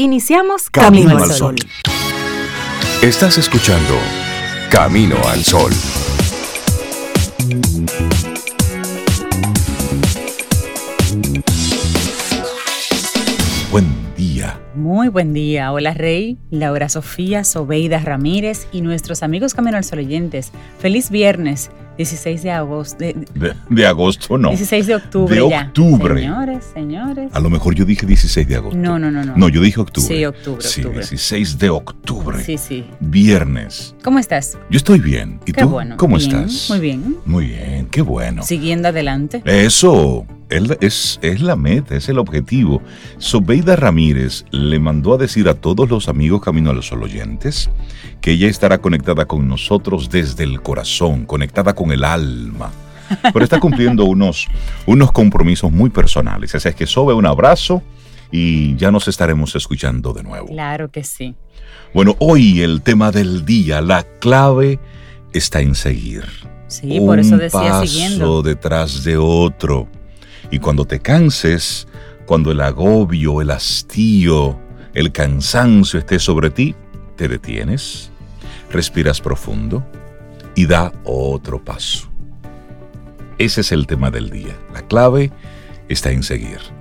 Iniciamos Camino, al Sol. Estás escuchando Camino al Sol. Buen día. Muy buen día. Hola Rey, Laura Sofía, Sobeida Ramírez y nuestros amigos Camino al Sol oyentes. Feliz viernes. 16 de agosto. De, agosto, no. 16 de octubre. De octubre. Señores, señores. A lo mejor yo dije 16 de agosto. No, no, no. No, no yo dije octubre. Sí, octubre. Sí, 16 de octubre. Sí, sí. Viernes. ¿Cómo estás? Yo estoy bien. ¿Y qué tú? Bueno. ¿Cómo bien, estás? Muy bien. Muy bien, qué bueno. Siguiendo adelante. Eso. Es, es la meta, es el objetivo. Sobeida Ramírez le mandó a decir a todos los amigos Camino a los Sol oyentes que ella estará conectada con nosotros desde el corazón, conectada con el alma. Pero está cumpliendo unos, unos compromisos muy personales. Así es que Sobe, un abrazo y ya nos estaremos escuchando de nuevo. Claro que sí. Bueno, hoy el tema del día, la clave está en seguir. Sí, por eso decía paso siguiendo. detrás de otro. Y cuando te canses, cuando el agobio, el hastío, el cansancio esté sobre ti, te detienes, respiras profundo y da otro paso. Ese es el tema del día. La clave está en seguir.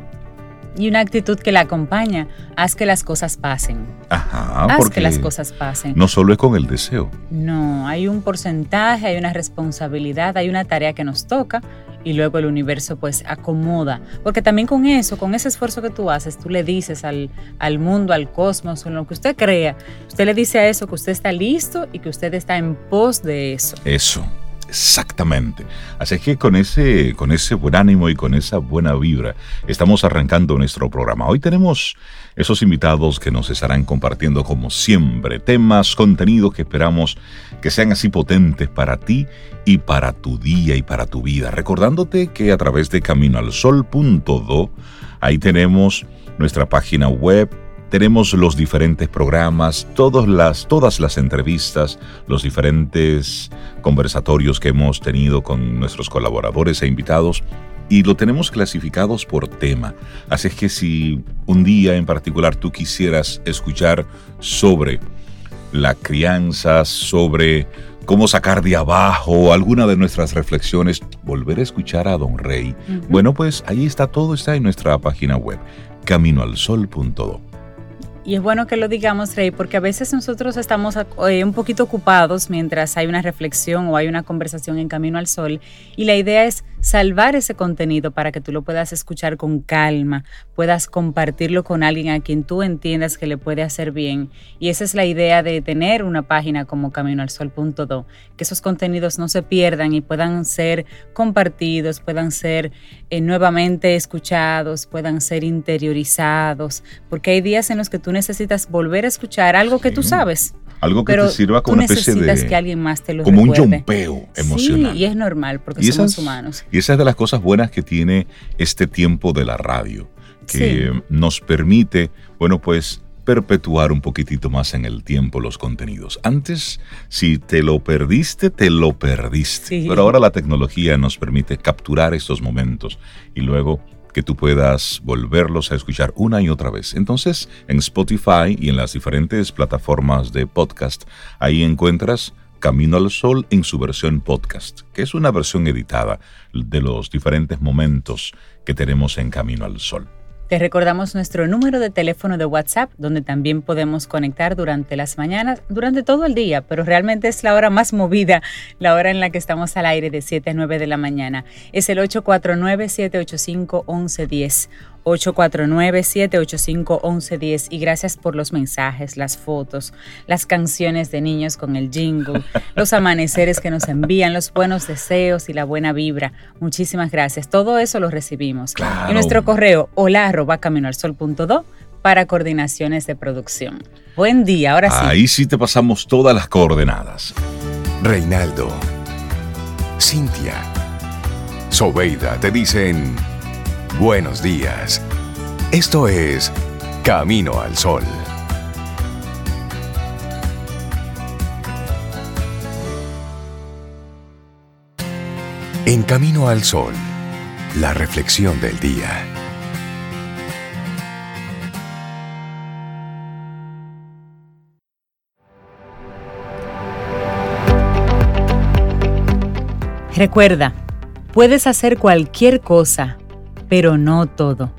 Y una actitud que la acompaña, haz que las cosas pasen. Ajá, haz porque que las cosas pasen. no solo es con el deseo. No, hay un porcentaje, hay una responsabilidad, hay una tarea que nos toca y luego el universo pues acomoda. Porque también con eso, con ese esfuerzo que tú haces, tú le dices al, al mundo, al cosmos, en lo que usted crea, usted le dice a eso que usted está listo y que usted está en pos de eso. Eso, exactamente. Así que con ese, con ese buen ánimo y con esa buena vibra estamos arrancando nuestro programa. Hoy tenemos esos invitados que nos estarán compartiendo como siempre temas, contenidos que esperamos que sean así potentes para ti y para tu día y para tu vida. Recordándote que a través de caminoalsol.do ahí tenemos nuestra página web tenemos los diferentes programas, todas las, todas las entrevistas, los diferentes conversatorios que hemos tenido con nuestros colaboradores e invitados y lo tenemos clasificados por tema. Así es que si un día en particular tú quisieras escuchar sobre la crianza, sobre cómo sacar de abajo alguna de nuestras reflexiones, volver a escuchar a Don Rey, uh -huh. bueno, pues ahí está todo, está en nuestra página web, caminoalsol.do. Y es bueno que lo digamos, Rey, porque a veces nosotros estamos eh, un poquito ocupados mientras hay una reflexión o hay una conversación en Camino al Sol. Y la idea es salvar ese contenido para que tú lo puedas escuchar con calma, puedas compartirlo con alguien a quien tú entiendas que le puede hacer bien. Y esa es la idea de tener una página como caminoalsol.do, que esos contenidos no se pierdan y puedan ser compartidos, puedan ser eh, nuevamente escuchados, puedan ser interiorizados, porque hay días en los que tú necesitas volver a escuchar algo que tú sabes. Algo que pero te sirva como tú una especie necesitas de... que alguien más te lo como recuerde. un yompeo emocional. Sí, y es normal porque y somos esas, humanos. Y esa es de las cosas buenas que tiene este tiempo de la radio, que Sí. nos permite, bueno, pues perpetuar un poquitito más en el tiempo los contenidos. Antes, si te lo perdiste, te lo perdiste. Sí. Pero ahora la tecnología nos permite capturar estos momentos y luego que tú puedas volverlos a escuchar una y otra vez. Entonces, en Spotify y en las diferentes plataformas de podcast, ahí encuentras Camino al Sol en su versión podcast, que es una versión editada de los diferentes momentos que tenemos en Camino al Sol. Te recordamos nuestro número de teléfono de WhatsApp, donde también podemos conectar durante las mañanas, durante todo el día, pero realmente es la hora más movida, la hora en la que estamos al aire de 7 a 9 de la mañana. Es el 849-785-1110. 849-785-1110 y gracias por los mensajes, las fotos, las canciones de niños con el jingle, los amaneceres que nos envían, los buenos deseos y la buena vibra. Muchísimas gracias. Todo eso lo recibimos. Claro. Y nuestro correo hola arroba caminoalsol.do para coordinaciones de producción. Buen día, ahora sí. Ahí sí te pasamos todas las coordenadas. Reinaldo, Cintia, Sobeida te dicen buenos días. Esto es Camino al Sol. En Camino al Sol, la reflexión del día. Recuerda, puedes hacer cualquier cosa pero no todo.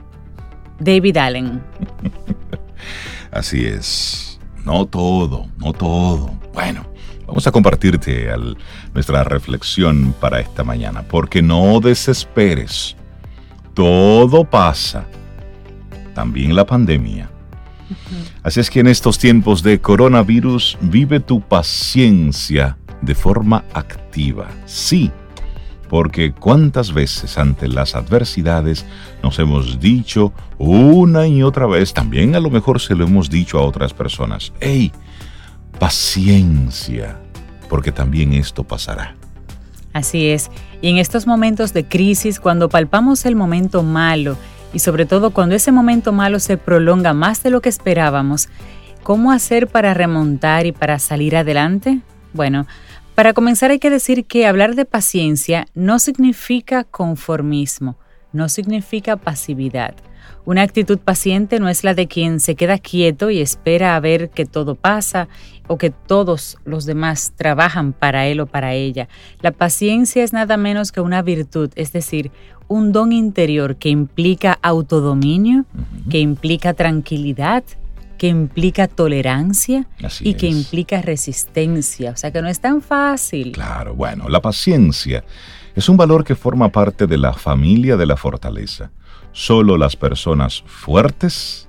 David Allen. Así es, no todo, no todo. Bueno, vamos a compartirte nuestra reflexión para esta mañana, porque no desesperes. Todo pasa, también la pandemia. Así es que en estos tiempos de coronavirus vive tu paciencia de forma activa. Sí, porque cuántas veces ante las adversidades nos hemos dicho una y otra vez, también a lo mejor se lo hemos dicho a otras personas, hey, paciencia, porque también esto pasará. Así es, y en estos momentos de crisis, cuando palpamos el momento malo, y sobre todo cuando ese momento malo se prolonga más de lo que esperábamos, ¿cómo hacer para remontar y para salir adelante? Bueno, para comenzar hay que decir que hablar de paciencia no significa conformismo, no significa pasividad. Una actitud paciente no es la de quien se queda quieto y espera a ver que todo pasa o que todos los demás trabajan para él o para ella. La paciencia es nada menos que una virtud, es decir, un don interior que implica autodominio, que implica tranquilidad, que implica tolerancia y que implica resistencia. O sea que no es tan fácil. Claro, bueno, la paciencia es un valor que forma parte de la familia de la fortaleza. Solo las personas fuertes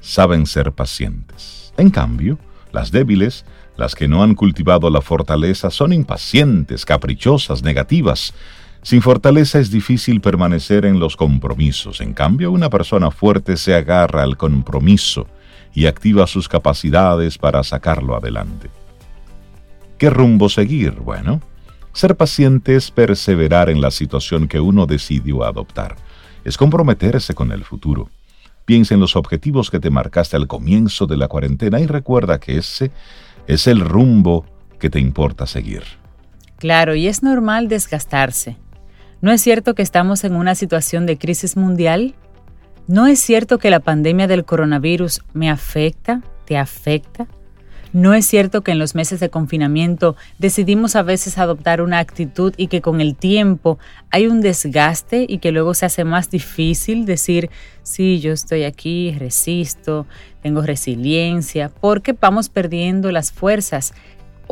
saben ser pacientes. En cambio, las débiles, las que no han cultivado la fortaleza, son impacientes, caprichosas, negativas. Sin fortaleza es difícil permanecer en los compromisos. En cambio, una persona fuerte se agarra al compromiso y activa sus capacidades para sacarlo adelante. ¿Qué rumbo seguir? Bueno, ser paciente es perseverar en la situación que uno decidió adoptar. Es comprometerse con el futuro. Piensa en los objetivos que te marcaste al comienzo de la cuarentena y recuerda que ese es el rumbo que te importa seguir. Claro, y es normal desgastarse. ¿No es cierto que estamos en una situación de crisis mundial? ¿No es cierto que la pandemia del coronavirus me afecta, te afecta? ¿No es cierto que en los meses de confinamiento decidimos a veces adoptar una actitud y que con el tiempo hay un desgaste y que luego se hace más difícil decir, sí, yo estoy aquí, resisto, tengo resiliencia, porque vamos perdiendo las fuerzas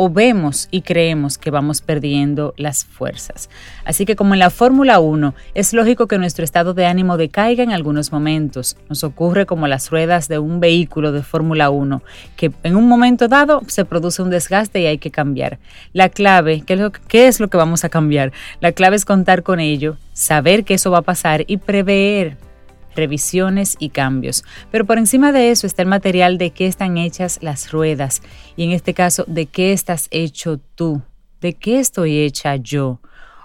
o vemos y creemos que vamos perdiendo las fuerzas. Así que como en la Fórmula 1, es lógico que nuestro estado de ánimo decaiga en algunos momentos. Nos ocurre como las ruedas de un vehículo de Fórmula 1, que en un momento dado se produce un desgaste y hay que cambiar. La clave, ¿qué es lo, qué es lo que vamos a cambiar? La clave es contar con ello, saber que eso va a pasar y prever revisiones y cambios. Pero por encima de eso está el material de qué están hechas las ruedas y en este caso de qué estás hecho tú, de qué estoy hecha yo.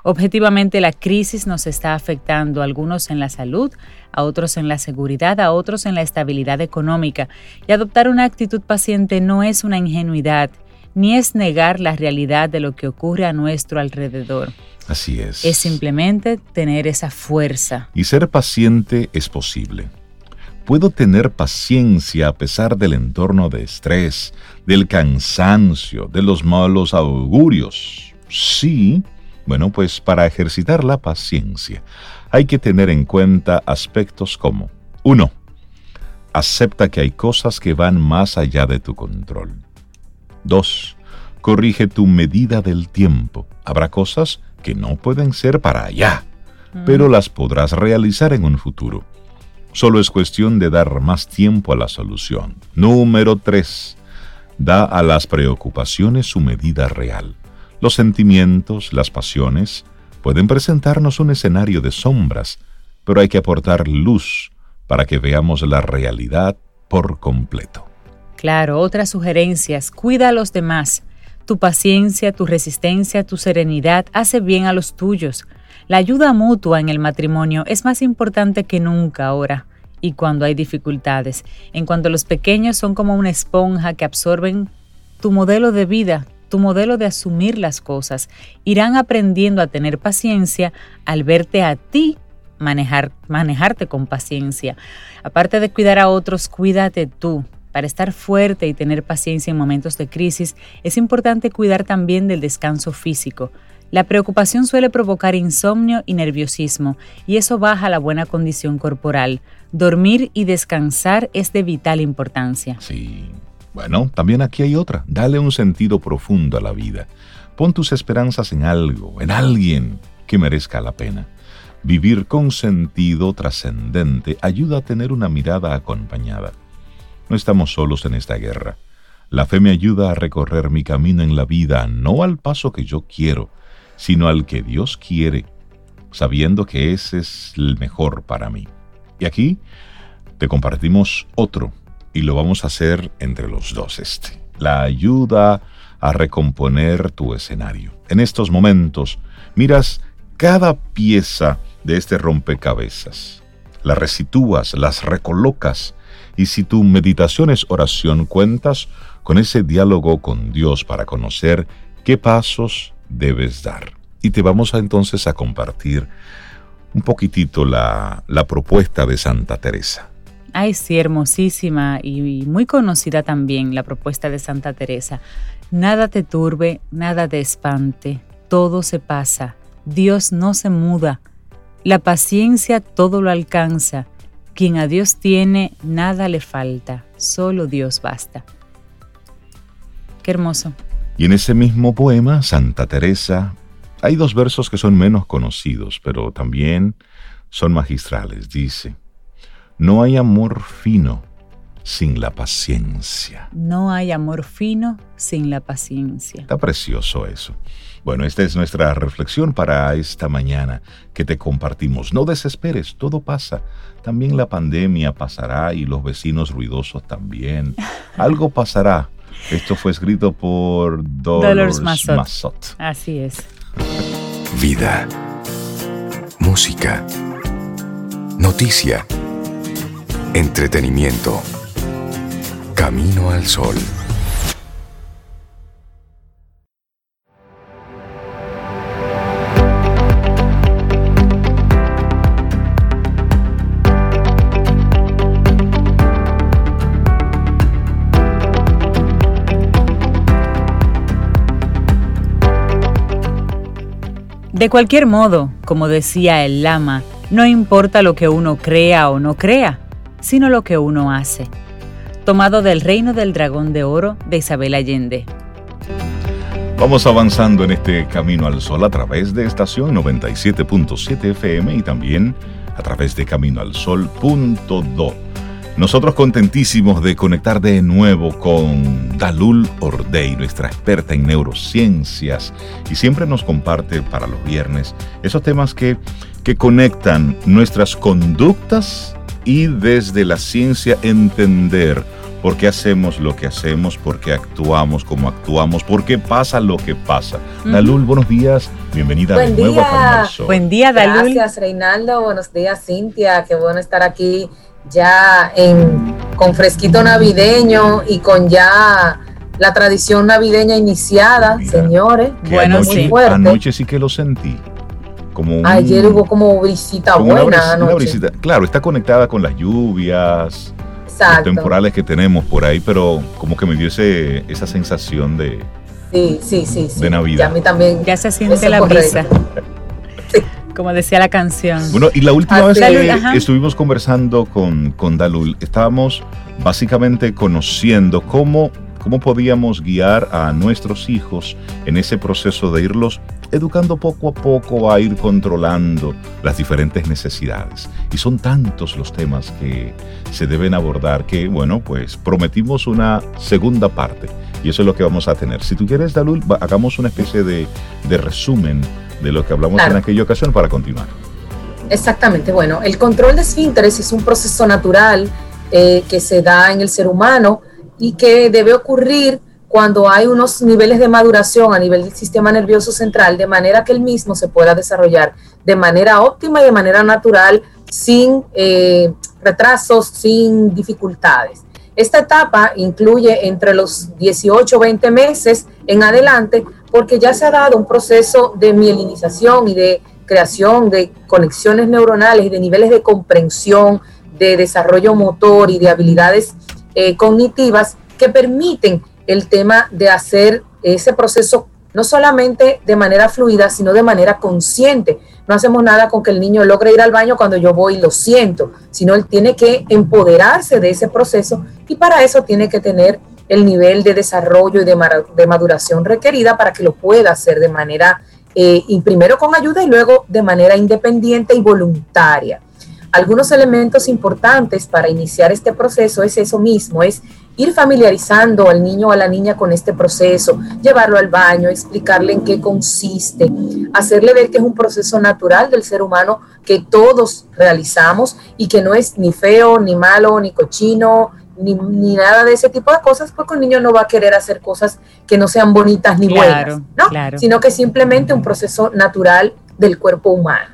Objetivamente la crisis nos está afectando, a algunos en la salud, a otros en la seguridad, a otros en la estabilidad económica. Y adoptar una actitud paciente no es una ingenuidad, ni es negar la realidad de lo que ocurre a nuestro alrededor. Así es. Es simplemente tener esa fuerza. Y ser paciente es posible. Puedo tener paciencia a pesar del entorno de estrés, del cansancio, de los malos augurios. Sí, bueno, pues para ejercitar la paciencia hay que tener en cuenta aspectos como 1. Acepta que hay cosas que van más allá de tu control. 2. Corrige tu medida del tiempo. Habrá cosas que no pueden ser para allá, pero las podrás realizar en un futuro. Solo es cuestión de dar más tiempo a la solución. Número 3. Da a las preocupaciones su medida real. Los sentimientos, las pasiones, pueden presentarnos un escenario de sombras, pero hay que aportar luz para que veamos la realidad por completo. Claro, otras sugerencias. Cuida a los demás. Tu paciencia, tu resistencia, tu serenidad hace bien a los tuyos. La ayuda mutua en el matrimonio es más importante que nunca ahora y cuando hay dificultades, en cuanto los pequeños son como una esponja que absorben tu modelo de vida, tu modelo de asumir las cosas, irán aprendiendo a tener paciencia al verte a ti manejar, manejarte con paciencia. Aparte de cuidar a otros, cuídate tú. Para estar fuerte y tener paciencia en momentos de crisis, es importante cuidar también del descanso físico. La preocupación suele provocar insomnio y nerviosismo, y eso baja la buena condición corporal. Dormir y descansar es de vital importancia. Sí. Bueno, también aquí hay otra. Dale un sentido profundo a la vida. Pon tus esperanzas en algo, en alguien que merezca la pena. Vivir con sentido trascendente ayuda a tener una mirada acompañada. Estamos solos en esta guerra. La fe me ayuda a recorrer mi camino en la vida, no al paso que yo quiero, sino al que Dios quiere, sabiendo que ese es el mejor para mí. Y aquí te compartimos otro, y lo vamos a hacer entre los dos este. La ayuda a recomponer tu escenario. En estos momentos, miras cada pieza de este rompecabezas. Las resitúas, las recolocas, y si tu meditación es oración, cuentas con ese diálogo con Dios para conocer qué pasos debes dar. Y te vamos a, entonces a compartir un poquitito la, la propuesta de Santa Teresa. Ay, sí, hermosísima y muy conocida también la propuesta de Santa Teresa. Nada te turbe, nada te espante, todo se pasa, Dios no se muda, la paciencia todo lo alcanza, quien a Dios tiene, nada le falta, solo Dios basta. Qué hermoso. Y en ese mismo poema, Santa Teresa, hay dos versos que son menos conocidos, pero también son magistrales. Dice, no hay amor fino sin la paciencia. No hay amor fino sin la paciencia. Está precioso eso. Bueno, esta es nuestra reflexión para esta mañana que te compartimos. No desesperes, todo pasa. También la pandemia pasará y los vecinos ruidosos también. Algo pasará. Esto fue escrito por Dolores, Massot. Así es. Vida. Música. Noticia. Entretenimiento. Camino al sol. De cualquier modo, como decía el lama, no importa lo que uno crea o no crea, sino lo que uno hace tomado del Reino del Dragón de Oro de Isabel Allende. Vamos avanzando en este camino al sol a través de estación 97.7 FM y también a través de caminoalsol.do. Nosotros contentísimos de conectar de nuevo con Dalul Ordey, nuestra experta en neurociencias, y siempre nos comparte para los viernes esos temas que, que conectan nuestras conductas y desde la ciencia entender por qué hacemos lo que hacemos, por qué actuamos como actuamos, por qué pasa lo que pasa. Dalul, buenos días, bienvenida de nuevo a Buen día, Dalul. Gracias, Reinaldo, buenos días, Cintia, qué bueno estar aquí ya en, con fresquito navideño y con ya la tradición navideña iniciada, señores. Bueno, sí. Anoche sí que lo sentí. Ayer hubo como brisita buena. Claro, está conectada con las lluvias, los temporales que tenemos por ahí, pero como que me dio esa sensación de, sí, sí, sí, de Navidad. a mí también. Ya se siente la brisa. Como decía la canción. Bueno, y la última vez que estuvimos conversando con, con Dalul, estábamos básicamente conociendo cómo cómo podíamos guiar a nuestros hijos en ese proceso de irlos educando poco a poco a ir controlando las diferentes necesidades. Y son tantos los temas que se deben abordar que, bueno, pues prometimos una segunda parte y eso es lo que vamos a tener. Si tú quieres, Dalul, hagamos una especie de, resumen de lo que hablamos en aquella ocasión para continuar. Exactamente, bueno, el control de esfínteres es un proceso natural eh, que se da en el ser humano y que debe ocurrir cuando hay unos niveles de maduración a nivel del sistema nervioso central, de manera que el mismo se pueda desarrollar de manera óptima y de manera natural, sin eh, retrasos, sin dificultades. Esta etapa incluye entre los 18 o 20 meses en adelante, porque ya se ha dado un proceso de mielinización y de creación de conexiones neuronales y de niveles de comprensión, de desarrollo motor y de habilidades eh, cognitivas que permiten el tema de hacer ese proceso no solamente de manera fluida, sino de manera consciente. No hacemos nada con que el niño logre ir al baño cuando yo voy y lo siento, sino él tiene que empoderarse de ese proceso y para eso tiene que tener el nivel de desarrollo y de, maduración requerida para que lo pueda hacer de manera, eh, y primero con ayuda y luego de manera independiente y voluntaria. Algunos elementos importantes para iniciar este proceso es eso mismo, es ir familiarizando al niño o a la niña con este proceso, llevarlo al baño, explicarle en qué consiste, hacerle ver que es un proceso natural del ser humano que todos realizamos y que no es ni feo, ni malo, ni cochino, ni, nada de ese tipo de cosas, porque un niño no va a querer hacer cosas que no sean bonitas ni buenas, ¿no? Sino que simplemente un proceso natural del cuerpo humano.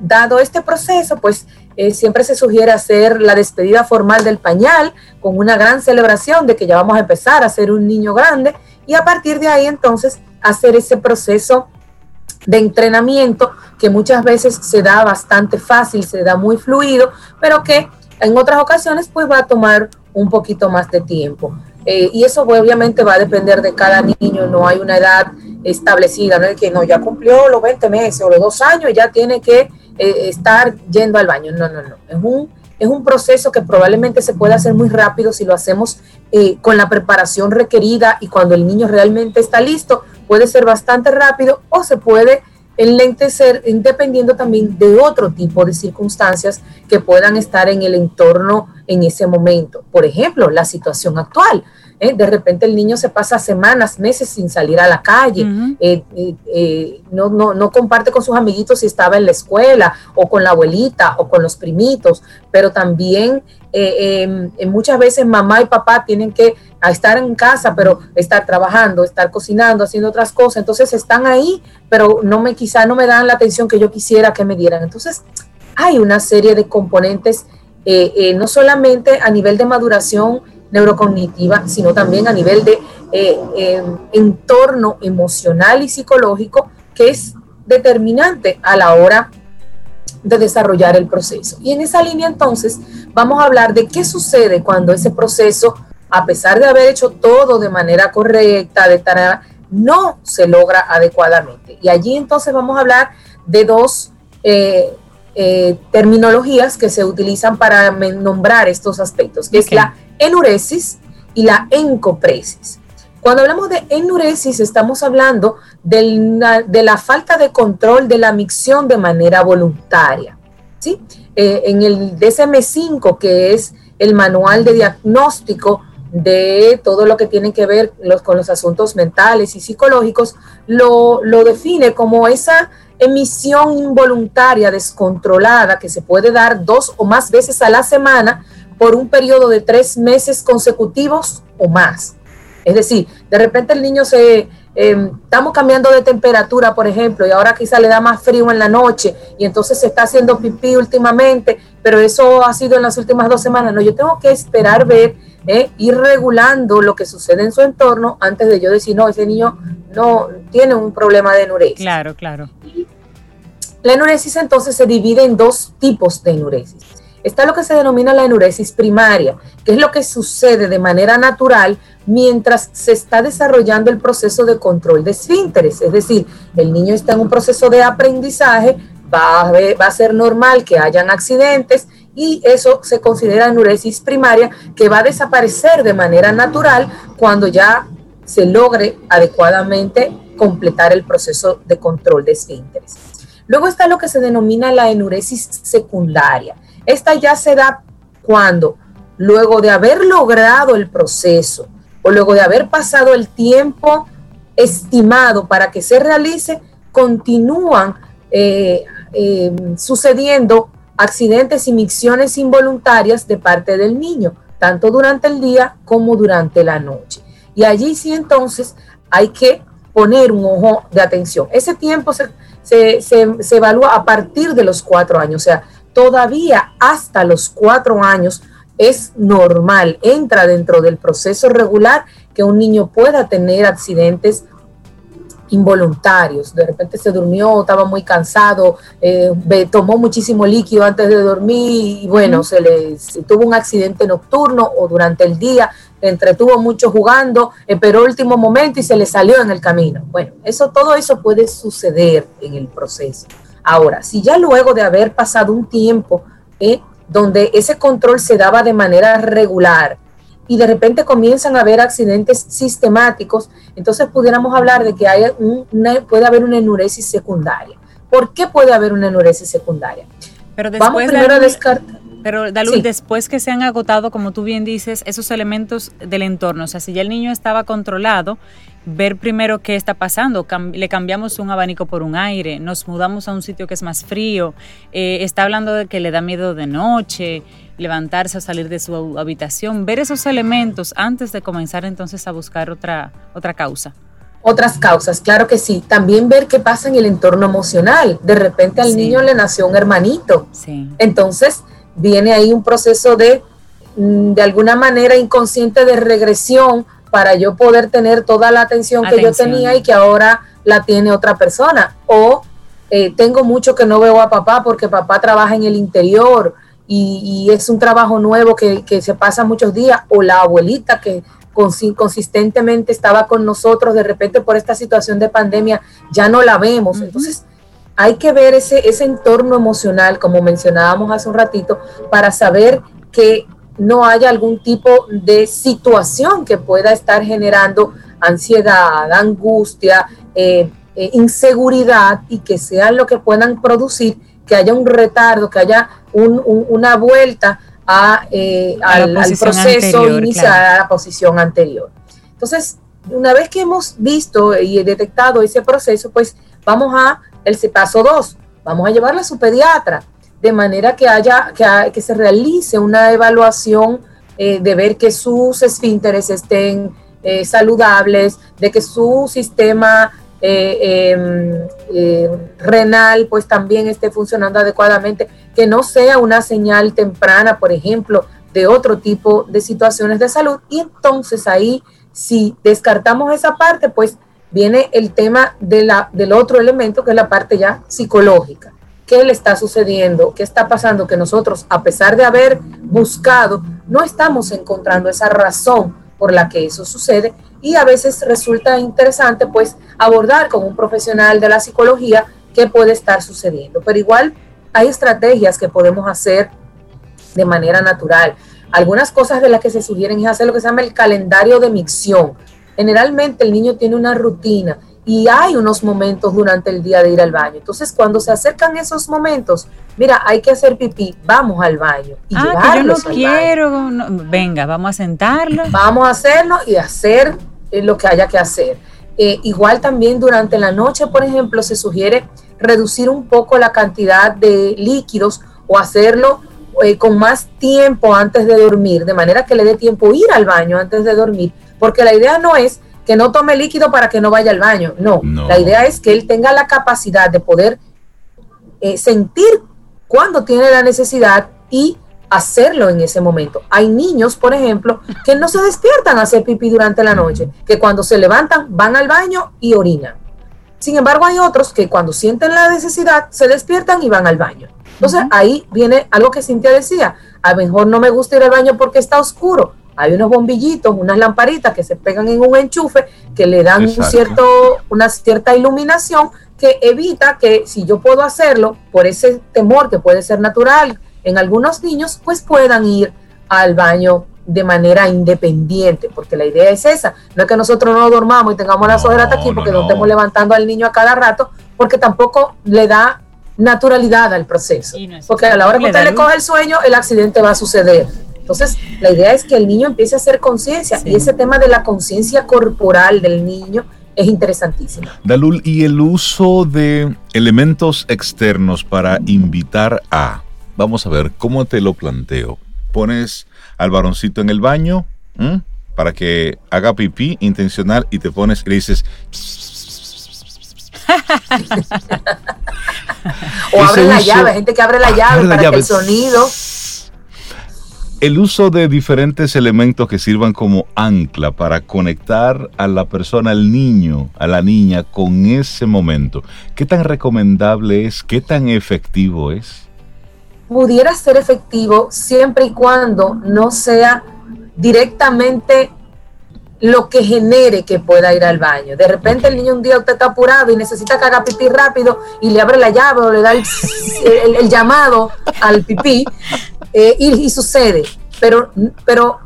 Dado este proceso, pues eh, siempre se sugiere hacer la despedida formal del pañal con una gran celebración de que ya vamos a empezar a ser un niño grande y a partir de ahí entonces hacer ese proceso de entrenamiento que muchas veces se da bastante fácil, se da muy fluido, pero que en otras ocasiones pues va a tomar un poquito más de tiempo. Eh, y eso obviamente va a depender de cada niño, no hay una edad establecida, no es que no, ya cumplió los 20 meses o los dos años ya tiene que eh, estar yendo al baño. No, no, no. Es un, es un proceso que probablemente se puede hacer muy rápido si lo hacemos eh, con la preparación requerida y cuando el niño realmente está listo, puede ser bastante rápido o se puede enlentecer dependiendo también de otro tipo de circunstancias que puedan estar en el entorno en ese momento. Por ejemplo, la situación actual. ¿Eh? De repente el niño se pasa semanas, meses sin salir a la calle, eh, eh, no, no, no, comparte con sus amiguitos si estaba en la escuela o con la abuelita o con los primitos, pero también em, muchas veces mamá y papá tienen que estar en casa, pero estar trabajando, estar cocinando, haciendo otras cosas, entonces están ahí, pero no me quizá no me dan la atención que yo quisiera que me dieran. Entonces hay una serie de componentes, no solamente a nivel de maduración, neurocognitiva, sino también a nivel de eh, em, entorno emocional y psicológico que es determinante a la hora de desarrollar el proceso. Y en esa línea entonces vamos a hablar de qué sucede cuando ese proceso, a pesar de haber hecho todo de manera correcta, de tarea, no se logra adecuadamente. Y allí entonces vamos a hablar de dos eh, eh, terminologías que se utilizan para nombrar estos aspectos, que es la enuresis y la encopresis. Cuando hablamos de enuresis, estamos hablando de la, falta de control de la micción de manera voluntaria. ¿sí? Eh, en el DSM-5, que es el manual de diagnóstico de todo lo que tiene que ver con los asuntos mentales y psicológicos, lo, lo define como esa emisión involuntaria descontrolada que se puede dar dos o más veces a la semana por un periodo de tres meses consecutivos o más. Es decir, de repente el niño se, eh, estamos cambiando de temperatura, por ejemplo, y ahora quizá le da más frío en la noche y entonces se está haciendo pipí últimamente, pero eso ha sido en las últimas dos semanas. No, yo tengo que esperar ver, eh, ir regulando lo que sucede en su entorno antes de yo decir, no, ese niño no tiene un problema de enuresis. Claro, claro. La enuresis entonces se divide en dos tipos de enuresis está lo que se denomina la enuresis primaria, que es lo que sucede de manera natural mientras se está desarrollando el proceso de control de esfínteres. Es decir, el niño está en un proceso de aprendizaje, va a, ser normal que hayan accidentes y eso se considera enuresis primaria que va a desaparecer de manera natural cuando ya se logre adecuadamente completar el proceso de control de esfínteres. Luego está lo que se denomina la enuresis secundaria. Esta ya se da cuando, luego de haber logrado el proceso o luego de haber pasado el tiempo estimado para que se realice, continúan eh, eh, sucediendo accidentes y micciones involuntarias de parte del niño, tanto durante el día como durante la noche. Y allí sí entonces hay que poner un ojo de atención. Ese tiempo se, se evalúa a partir de los cuatro años, o sea, todavía hasta los cuatro años es normal, entra dentro del proceso regular que un niño pueda tener accidentes involuntarios. De repente se durmió, estaba muy cansado, eh, tomó muchísimo líquido antes de dormir y bueno, se le tuvo un accidente nocturno o durante el día entretuvo mucho jugando, esperó último momento y se le salió en el camino. Bueno, eso, todo eso puede suceder en el proceso. Ahora, si ya luego de haber pasado un tiempo eh, donde ese control se daba de manera regular y de repente comienzan a haber accidentes sistemáticos, entonces pudiéramos hablar de que hay una, puede haber una enuresis secundaria. ¿Por qué puede haber una enuresis secundaria? Pero después Vamos primero a descartar. Pero Dalul, después que se han agotado, como tú bien dices, esos elementos del entorno, o sea, si ya el niño estaba controlado, ver primero qué está pasando. le cambiamos un abanico por un aire, nos mudamos a un sitio que es más frío, eh, está hablando de que le da miedo de noche, levantarse o salir de su habitación, ver esos elementos antes de comenzar entonces a buscar otra, otra causa. Otras causas, claro que sí. También ver qué pasa en el entorno emocional. De repente al niño le nació un hermanito. Sí. Entonces, viene ahí un proceso de, mm, de alguna manera inconsciente de regresión para yo poder tener toda la atención, que yo tenía y que ahora la tiene otra persona. O eh, tengo mucho que no veo a papá porque papá trabaja en el interior y, es un trabajo nuevo que, se pasa muchos días. O la abuelita que consistentemente estaba con nosotros, de repente por esta situación de pandemia ya no la vemos. Entonces, hay que ver ese, ese entorno emocional, como mencionábamos hace un ratito, para saber que no haya algún tipo de situación que pueda estar generando ansiedad, angustia, eh, eh, inseguridad y que sean lo que puedan producir que haya un retardo, que haya una vuelta eh, al, proceso inicial, a la posición anterior. Entonces, una vez que hemos visto y detectado ese proceso, pues vamos a el paso 2, vamos a llevarla a su pediatra, de manera que haya, que, que se realice una evaluación eh, de ver que sus esfínteres estén eh, saludables, de que su sistema eh, em, renal pues también esté funcionando adecuadamente, que no sea una señal temprana, por ejemplo, de otro tipo de situaciones de salud. Y entonces ahí, si descartamos esa parte, pues viene el tema de la, del otro elemento, que es la parte ya psicológica. ¿Qué le está sucediendo? ¿Qué está pasando? Que nosotros, a pesar de haber buscado, no estamos encontrando esa razón por la que eso sucede y a veces resulta interesante pues abordar con un profesional de la psicología qué puede estar sucediendo. Pero igual hay estrategias que podemos hacer de manera natural. Algunas cosas de las que se sugieren es hacer lo que se llama el calendario de micción. Generalmente el niño tiene una rutina y hay unos momentos durante el día de ir al baño. Entonces, cuando se acercan esos momentos, mira, hay que hacer pipí, vamos al baño. Y ah, que yo no quiero, venga, vamos a sentarlo. Vamos a hacerlo y hacer eh, lo que haya que hacer. Eh, igual también durante la noche, por ejemplo, se sugiere reducir un poco la cantidad de líquidos o hacerlo eh, con más tiempo antes de dormir, de manera que le dé tiempo ir al baño antes de dormir porque la idea no es que no tome líquido para que no vaya al baño, no, la idea es que él tenga la capacidad de poder eh, sentir cuando tiene la necesidad y hacerlo en ese momento. Hay niños, por ejemplo, que no se despiertan a hacer pipí durante la noche, que cuando se levantan van al baño y orinan. Sin embargo, hay otros que cuando sienten la necesidad se despiertan y van al baño. Entonces ahí viene algo que Cintia decía, a lo mejor no me gusta ir al baño porque está oscuro, hay unos bombillitos, unas lamparitas que se pegan en un enchufe que le dan un cierto, una cierta iluminación que evita que si yo puedo hacerlo por ese temor que puede ser natural en algunos niños, pues puedan ir al baño de manera independiente, porque la idea es esa, no es que nosotros no dormamos y tengamos la no, aquí porque no, estemos levantando al niño a cada rato, porque tampoco le da naturalidad al proceso, porque a la hora que usted le coge el sueño, el accidente va a suceder. Entonces, la idea es que el niño empiece a hacer conciencia y ese tema de la conciencia corporal del niño es interesantísimo. Dalul, y el uso de elementos externos para invitar a, vamos a ver, ¿cómo te lo planteo? Pones al varoncito en el baño para que haga pipí intencional y te pones y le dices... o abre la llave, gente que abre la llave para que el sonido el uso de diferentes elementos que sirvan como ancla para conectar a la persona, al niño, a la niña con ese momento. ¿Qué tan recomendable es? ¿Qué tan efectivo es? Pudiera ser efectivo siempre y cuando no sea directamente lo que genere que pueda ir al baño. De repente el niño un día usted está apurado y necesita que haga pipí rápido y le abre la llave o le da el, llamado al pipí eh, y, sucede. Pero, pero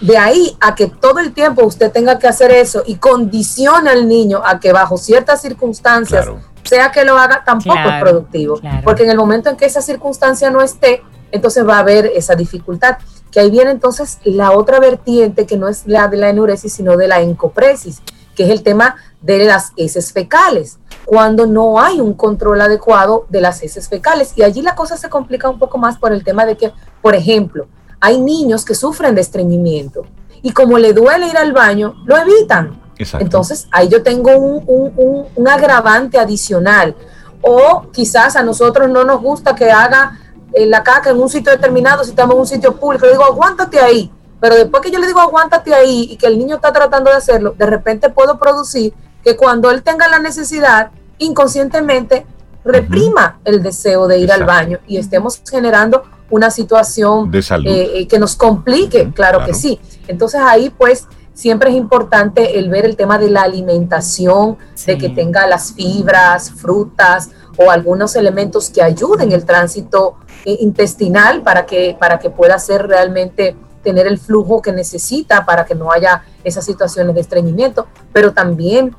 de ahí a que todo el tiempo usted tenga que hacer eso y condiciona al niño a que bajo ciertas circunstancias sea que lo haga, tampoco es productivo. Porque en el momento en que esa circunstancia no esté, entonces va a haber esa dificultad. Que ahí viene entonces la otra vertiente que no es la de la enuresis, sino de la encopresis, que es el tema de las heces fecales, cuando no hay un control adecuado de las heces fecales. Y allí la cosa se complica un poco más por el tema de que, por ejemplo, hay niños que sufren de estreñimiento y como le duele ir al baño, lo evitan. Entonces, ahí yo tengo un, agravante adicional. O quizás a nosotros no nos gusta que haga eh, la caca en un sitio determinado si estamos en un sitio público. Le digo, aguántate ahí. Pero después que yo le digo, aguántate ahí y que el niño está tratando de hacerlo, de repente puedo producir que cuando él tenga la necesidad, inconscientemente reprima el deseo de ir al baño y estemos generando una situación de salud. Eh, eh, que nos complique, claro, que sí. Entonces ahí pues siempre es importante el ver el tema de la alimentación, de que tenga las fibras, frutas o algunos elementos que ayuden el tránsito eh, intestinal para que, para que pueda ser realmente tener el flujo que necesita para que no haya esas situaciones de estreñimiento, pero también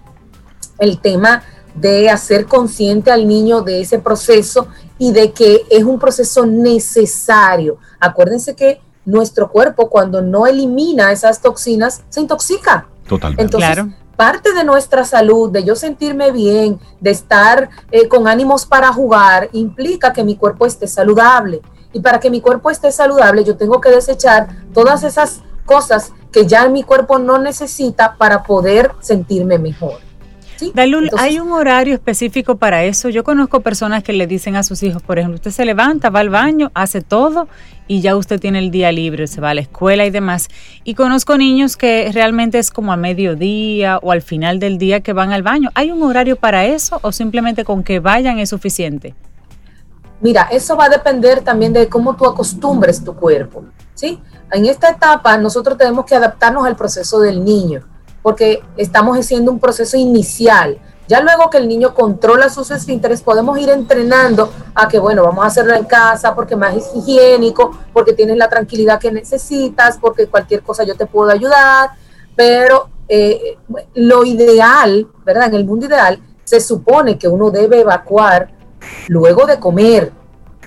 el tema de hacer consciente al niño de ese proceso y de que es un proceso necesario. Acuérdense que nuestro cuerpo cuando no elimina esas toxinas se intoxica. Totalmente. Entonces, parte de nuestra salud, de yo sentirme bien, de estar eh, con ánimos para jugar, implica que mi cuerpo esté saludable. Y para que mi cuerpo esté saludable, yo tengo que desechar todas esas cosas que ya mi cuerpo no necesita para poder sentirme mejor. Dalul, ¿hay un horario específico para eso? Yo conozco personas que le dicen a sus hijos, por ejemplo, usted se levanta, va al baño, hace todo y ya usted tiene el día libre, se va a la escuela y demás. Y conozco niños que realmente es como a mediodía o al final del día que van al baño. ¿Hay un horario para eso o simplemente con que vayan es suficiente? Mira, eso va a depender también de cómo tú acostumbres tu cuerpo, ¿sí? En esta etapa nosotros tenemos que adaptarnos al proceso del niño porque estamos haciendo un proceso inicial. Ya luego que el niño controla sus esfínteres, podemos ir entrenando a que, bueno, vamos a hacerlo en casa porque más es higiénico, porque tienes la tranquilidad que necesitas, porque cualquier cosa yo te puedo ayudar, pero eh, lo ideal, ¿verdad? En el mundo ideal, se supone que uno debe evacuar luego de comer,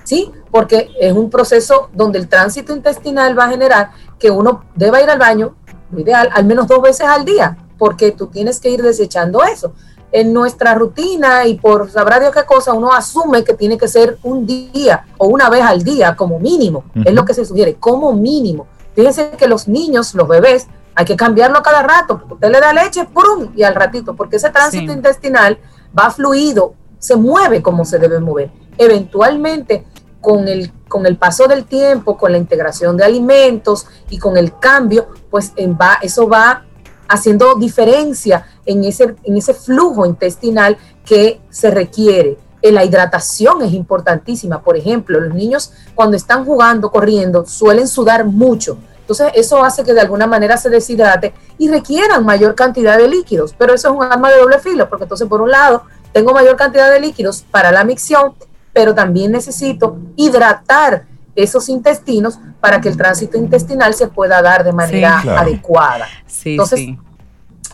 ¿sí? Porque es un proceso donde el tránsito intestinal va a generar que uno deba ir al baño lo ideal, al menos dos veces al día, porque tú tienes que ir desechando eso. En nuestra rutina y por sabrá Dios qué cosa, uno asume que tiene que ser un día o una vez al día como mínimo. Es lo que se sugiere, como mínimo. Fíjense que los niños, los bebés, hay que cambiarlo cada rato. Usted le da leche, ¡pum! y al ratito, porque ese tránsito intestinal va fluido, se mueve como se debe mover. Eventualmente, con el, con el paso del tiempo, con la integración de alimentos y con el cambio, pues en va, eso va haciendo diferencia en ese, en ese flujo intestinal que se requiere. Eh, la hidratación es importantísima. Por ejemplo, los niños cuando están jugando, corriendo, suelen sudar mucho. Entonces, eso hace que de alguna manera se deshidrate y requieran mayor cantidad de líquidos. Pero eso es un arma de doble filo, porque entonces, por un lado, tengo mayor cantidad de líquidos para la micción pero también necesito hidratar esos intestinos para que el tránsito intestinal se pueda dar de manera adecuada. Entonces,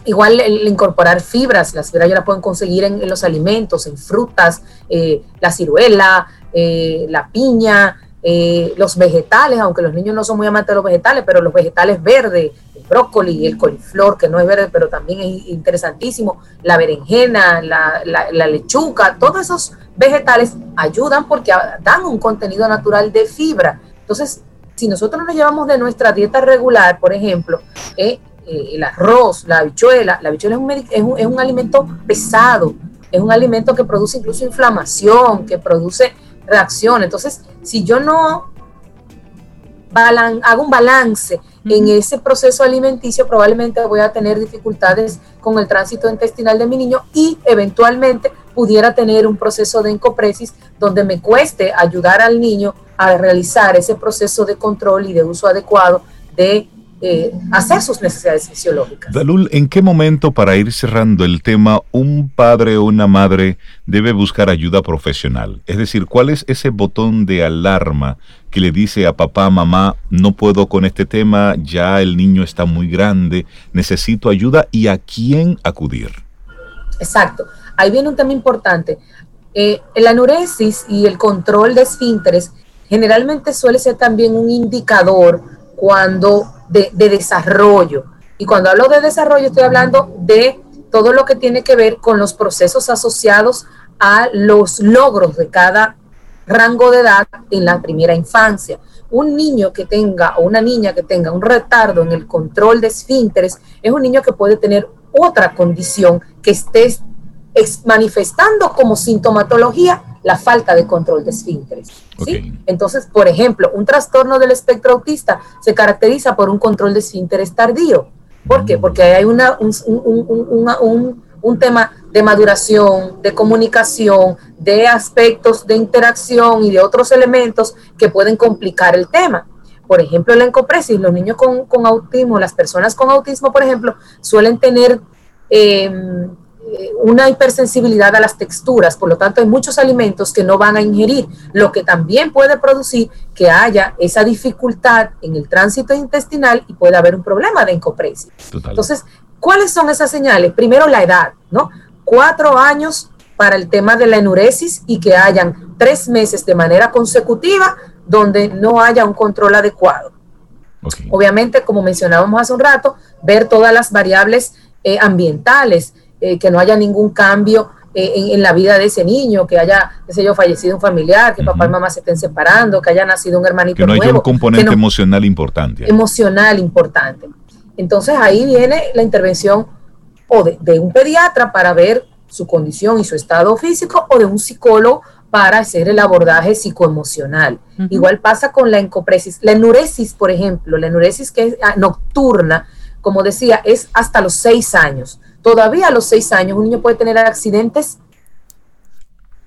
igual el, incorporar fibras, las fibras ya las pueden conseguir en, los alimentos, en frutas, eh, la ciruela, eh, la piña, eh, los vegetales, aunque los niños no son muy amantes de los vegetales, pero los vegetales verdes, el brócoli, el coliflor, que no es verde, pero también es interesantísimo, la berenjena, la, la lechuga, todos esos vegetales ayudan porque dan un contenido natural de fibra. Entonces, si nosotros nos llevamos de nuestra dieta regular, por ejemplo, eh, eh, el arroz, la habichuela, la habichuela es un, es un alimento pesado, es un alimento que produce incluso inflamación, que produce reacción. Entonces, si yo no hago un balance en ese proceso alimenticio, probablemente voy a tener dificultades con el tránsito intestinal de mi niño y eventualmente pudiera tener un proceso de encopresis donde me cueste ayudar al niño a realizar ese proceso de control y de uso adecuado de eh, hacer sus necesidades fisiológicas. Dalul, ¿en qué momento, para ir cerrando el tema, un padre o una madre debe buscar ayuda profesional? Es decir, ¿cuál es ese botón de alarma que le dice a papá, mamá, no puedo con este tema, ya el niño está muy grande, necesito ayuda y a quién acudir? Exacto. Ahí viene un tema importante. Eh, la anuresis y el control de esfínteres generalmente suele ser también un indicador cuando de, desarrollo. Y cuando hablo de desarrollo estoy hablando de todo lo que tiene que ver con los procesos asociados a los logros de cada rango de edad en la primera infancia. Un niño que tenga o una niña que tenga un retardo en el control de esfínteres es un niño que puede tener otra condición que esté manifestando como sintomatología la falta de control de esfínteres. Entonces, por ejemplo, un trastorno del espectro autista se caracteriza por un control de esfínteres tardío. ¿Por qué? Mm. Porque hay una, un, un tema de maduración, de comunicación, de aspectos de interacción y de otros elementos que pueden complicar el tema. Por ejemplo, la encopresis, los niños con, con autismo, las personas con autismo, por ejemplo, suelen tener eh, una hipersensibilidad a las texturas, por lo tanto hay muchos alimentos que no van a ingerir, lo que también puede producir que haya esa dificultad en el tránsito intestinal y puede haber un problema de encopresis. Entonces, ¿cuáles son esas señales? Primero la edad, ¿no? Cuatro años para el tema de la enuresis y que hayan tres meses de manera consecutiva donde no haya un control adecuado. Obviamente, como mencionábamos hace un rato, ver todas las variables eh, ambientales, eh, que no haya ningún cambio eh, en, la vida de ese niño, que haya, qué sé yo, fallecido un familiar, que papá y mamá se estén separando, que haya nacido un hermanito que no haya un componente emocional importante. Emocional importante. Entonces ahí viene la intervención o de, un pediatra para ver su condición y su estado físico o de un psicólogo para hacer el abordaje psicoemocional. Igual pasa con la encopresis. La enuresis, por ejemplo, la enuresis que es ah, nocturna, como decía, es hasta los seis años. Todavía a los seis años un niño puede tener accidentes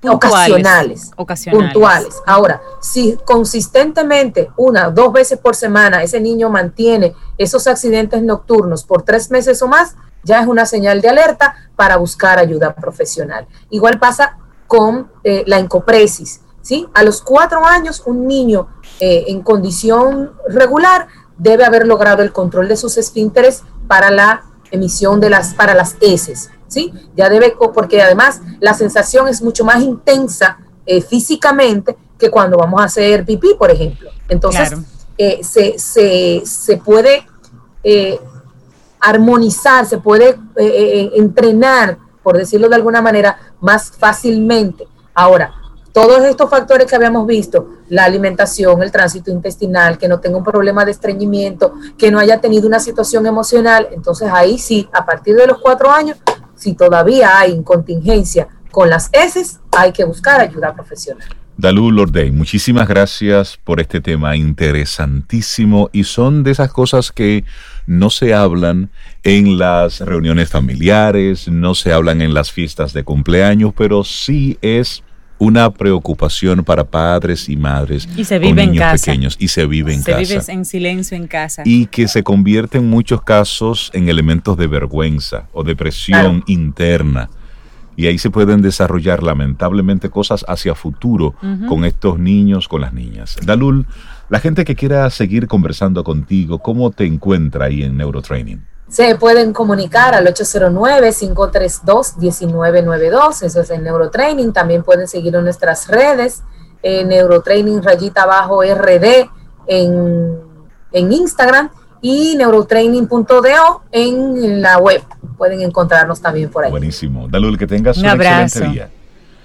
ocasionales, puntuales. Ahora, si consistentemente, una, dos veces por semana, ese niño mantiene esos accidentes nocturnos por tres meses o más, ya es una señal de alerta para buscar ayuda profesional. Igual pasa con eh, la encopresis. ¿sí? A los cuatro años, un niño eh, en condición regular debe haber logrado el control de sus esfínteres para la emisión de las, para las heces, ¿sí? Ya debe, porque además la sensación es mucho más intensa eh, físicamente que cuando vamos a hacer pipí, por ejemplo. Entonces, eh, se, puede eh, armonizar, se puede entrenar, por decirlo de alguna manera, más fácilmente. Ahora, todos estos factores que habíamos visto, la alimentación, el tránsito intestinal, que no tenga un problema de estreñimiento, que no haya tenido una situación emocional, entonces ahí sí, a partir de los cuatro años, si todavía hay incontingencia con las heces, hay que buscar ayuda profesional. Dalú Lordey, muchísimas gracias por este tema interesantísimo y son de esas cosas que no se hablan en las reuniones familiares, no se hablan en las fiestas de cumpleaños, pero sí es una preocupación para padres y madres y se vive con niños pequeños y se vive en casa. Se vive en silencio en casa. Y que se convierte en muchos casos en elementos de vergüenza o depresión interna. Y ahí se pueden desarrollar lamentablemente cosas hacia futuro con estos niños, con las niñas. Dalul, la gente que quiera seguir conversando contigo, ¿cómo te encuentra ahí en Neurotraining? Se pueden comunicar al 809-532-1992, eso es en Neurotraining. También pueden seguir en nuestras redes, en Neurotraining rayita abajo RD en, en Instagram y neurotraining.do en la web. Pueden encontrarnos también por ahí. Buenísimo. Dalul, que tengas un, excelente día.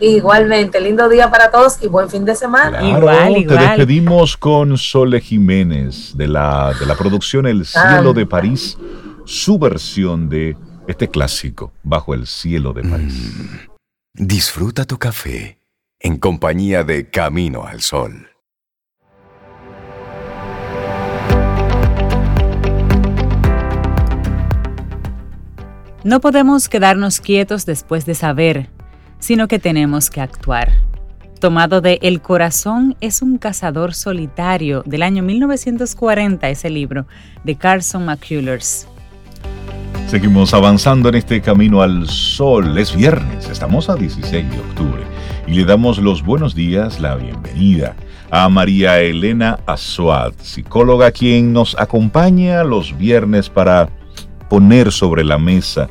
Igualmente, lindo día para todos y buen fin de semana. igual, Te despedimos con Sole Jiménez de la, de la producción El Cielo de París su versión de este clásico, Bajo el cielo de París. Mm. disfruta tu café en compañía de Camino al Sol. No podemos quedarnos quietos después de saber, sino que tenemos que actuar. tomado de El corazón es un cazador solitario del año 1940, ese libro de Carson McCullers. Seguimos avanzando en este camino al sol. Es viernes, estamos a 16 de octubre y le damos los buenos días, la bienvenida a María Elena Azuad, psicóloga quien nos acompaña los viernes para poner sobre la mesa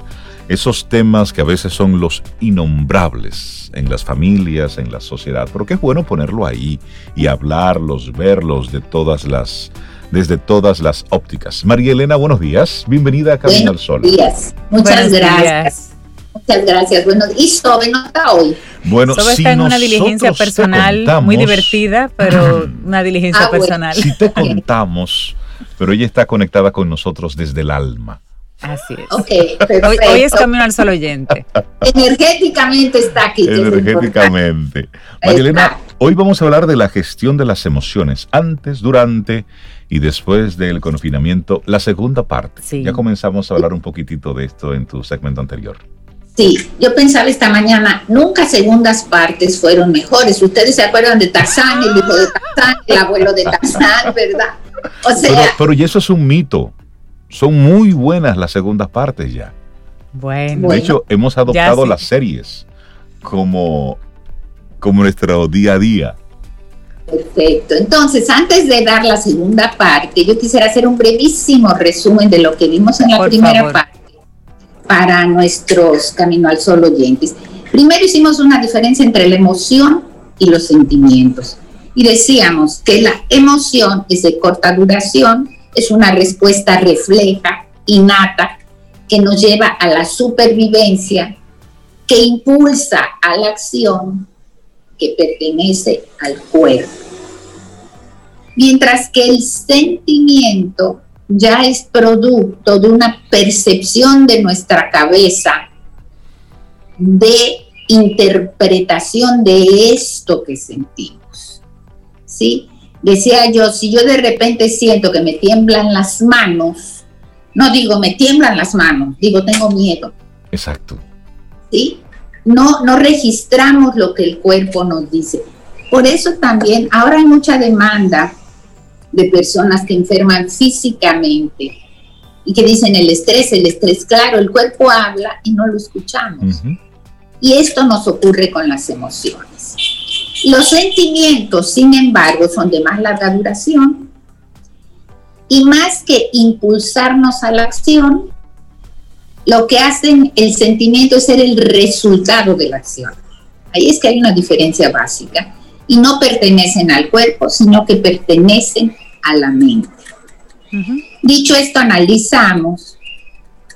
esos temas que a veces son los innombrables en las familias, en la sociedad, pero que es bueno ponerlo ahí y hablarlos, verlos de todas las, desde todas las ópticas. María Elena, buenos días, bienvenida a Camino al Sol. Buenos días, muchas gracias. Muchas gracias. Bueno, ¿y Sobe no está hoy? Bueno, Sobe está en una diligencia personal muy divertida, pero una diligencia ah, personal. Si te contamos, pero ella está conectada con nosotros desde el alma. Así es. hoy, es Camino al Sol oyente. Energéticamente está aquí. Energéticamente. Marilena, hoy vamos a hablar de la gestión de las emociones, antes, durante y después del confinamiento, la segunda parte. Ya comenzamos a hablar un poquitito de esto en tu segmento anterior. Sí, yo pensaba esta mañana, nunca segundas partes fueron mejores. Ustedes se acuerdan de Tarzán, el hijo de Tarzán, el abuelo de Tarzán, ¿verdad? O sea, pero, pero y eso es un mito son muy buenas las segundas partes ya. Bueno. De hecho, hemos adoptado las series como, como nuestro día a día. Perfecto. Entonces, antes de dar la segunda parte, yo quisiera hacer un brevísimo resumen de lo que vimos en la primera parte para nuestros Camino al Sol oyentes. Primero hicimos una diferencia entre la emoción y los sentimientos. Y decíamos que la emoción es de corta duración es una respuesta refleja, innata, que nos lleva a la supervivencia, que impulsa a la acción que pertenece al cuerpo. Mientras que el sentimiento ya es producto de una percepción de nuestra cabeza, de interpretación de esto que sentimos. ¿Sí? Decía yo, si yo de repente siento que me tiemblan las manos, no digo me tiemblan las manos, digo tengo miedo. Exacto. ¿Sí? No, no registramos lo que el cuerpo nos dice. Por eso también ahora hay mucha demanda de personas que enferman físicamente y que dicen el estrés, el estrés, claro, el cuerpo habla y no lo escuchamos. Y esto nos ocurre con las emociones. Los sentimientos, sin embargo, son de más larga duración y más que impulsarnos a la acción, lo que hacen el sentimiento es ser el resultado de la acción. Ahí es que hay una diferencia básica y no pertenecen al cuerpo, sino que pertenecen a la mente. Dicho esto, analizamos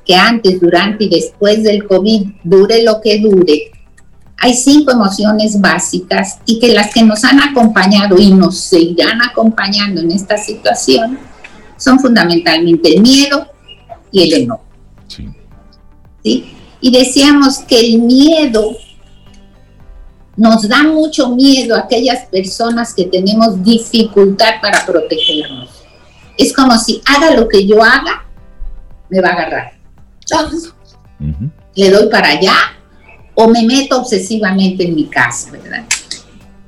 que antes, durante y después del COVID, dure lo que dure, hay cinco emociones básicas y que las que nos han acompañado y nos seguirán acompañando en esta situación son fundamentalmente el miedo y el enojo. Sí. Y decíamos que el miedo nos da mucho miedo a aquellas personas que tenemos dificultad para protegernos. Es como si haga lo que yo haga, me va a agarrar. Entonces, le doy para allá o me meto obsesivamente en mi casa, ¿verdad?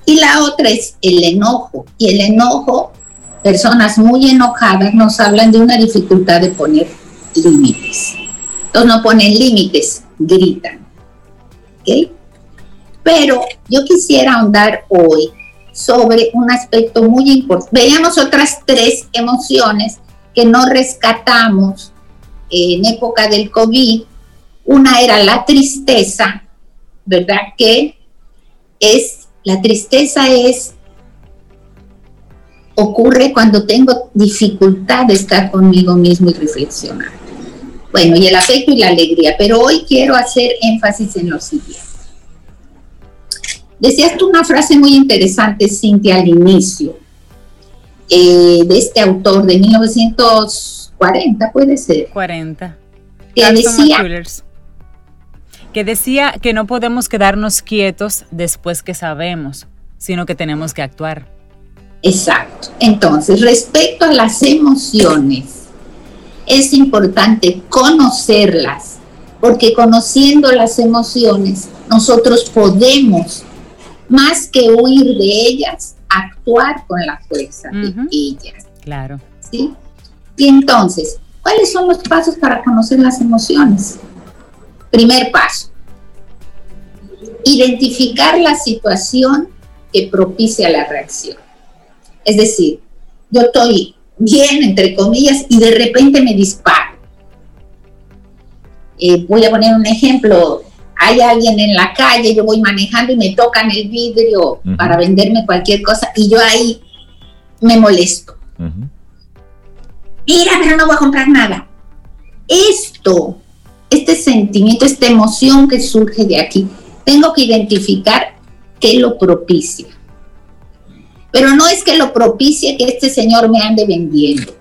Y la otra es el enojo. Y el enojo, personas muy enojadas nos hablan de una dificultad de poner límites. Entonces no ponen límites, gritan. Pero yo quisiera ahondar hoy sobre un aspecto muy importante. Veíamos otras tres emociones que no rescatamos en época del COVID. Una era la tristeza, ¿verdad? Que es, la tristeza es, ocurre cuando tengo dificultad de estar conmigo mismo y reflexionar. Bueno, y el afecto y la alegría, pero hoy quiero hacer énfasis en lo siguiente. Decías tú una frase muy interesante, Cintia, al inicio, eh, de este autor de 1940, puede ser. 40. Que decía, que decía que no podemos quedarnos quietos después que sabemos, sino que tenemos que actuar. Exacto. Entonces, respecto a las emociones, es importante conocerlas, porque conociendo las emociones, nosotros podemos más que huir de ellas, actuar con la fuerza de ellas. Claro. ¿Sí? Y entonces, ¿cuáles son los pasos para conocer las emociones? Primer paso, identificar la situación que propicia la reacción. Es decir, yo estoy bien, entre comillas, y de repente me disparo. Eh, voy a poner un ejemplo. Hay alguien en la calle, yo voy manejando y me tocan el vidrio para venderme cualquier cosa y yo ahí me molesto. Mira, pero no voy a comprar nada. Esto, este sentimiento, esta emoción que surge de aquí, tengo que identificar qué lo propicia. Pero no es que lo propicie que este señor me ande vendiendo.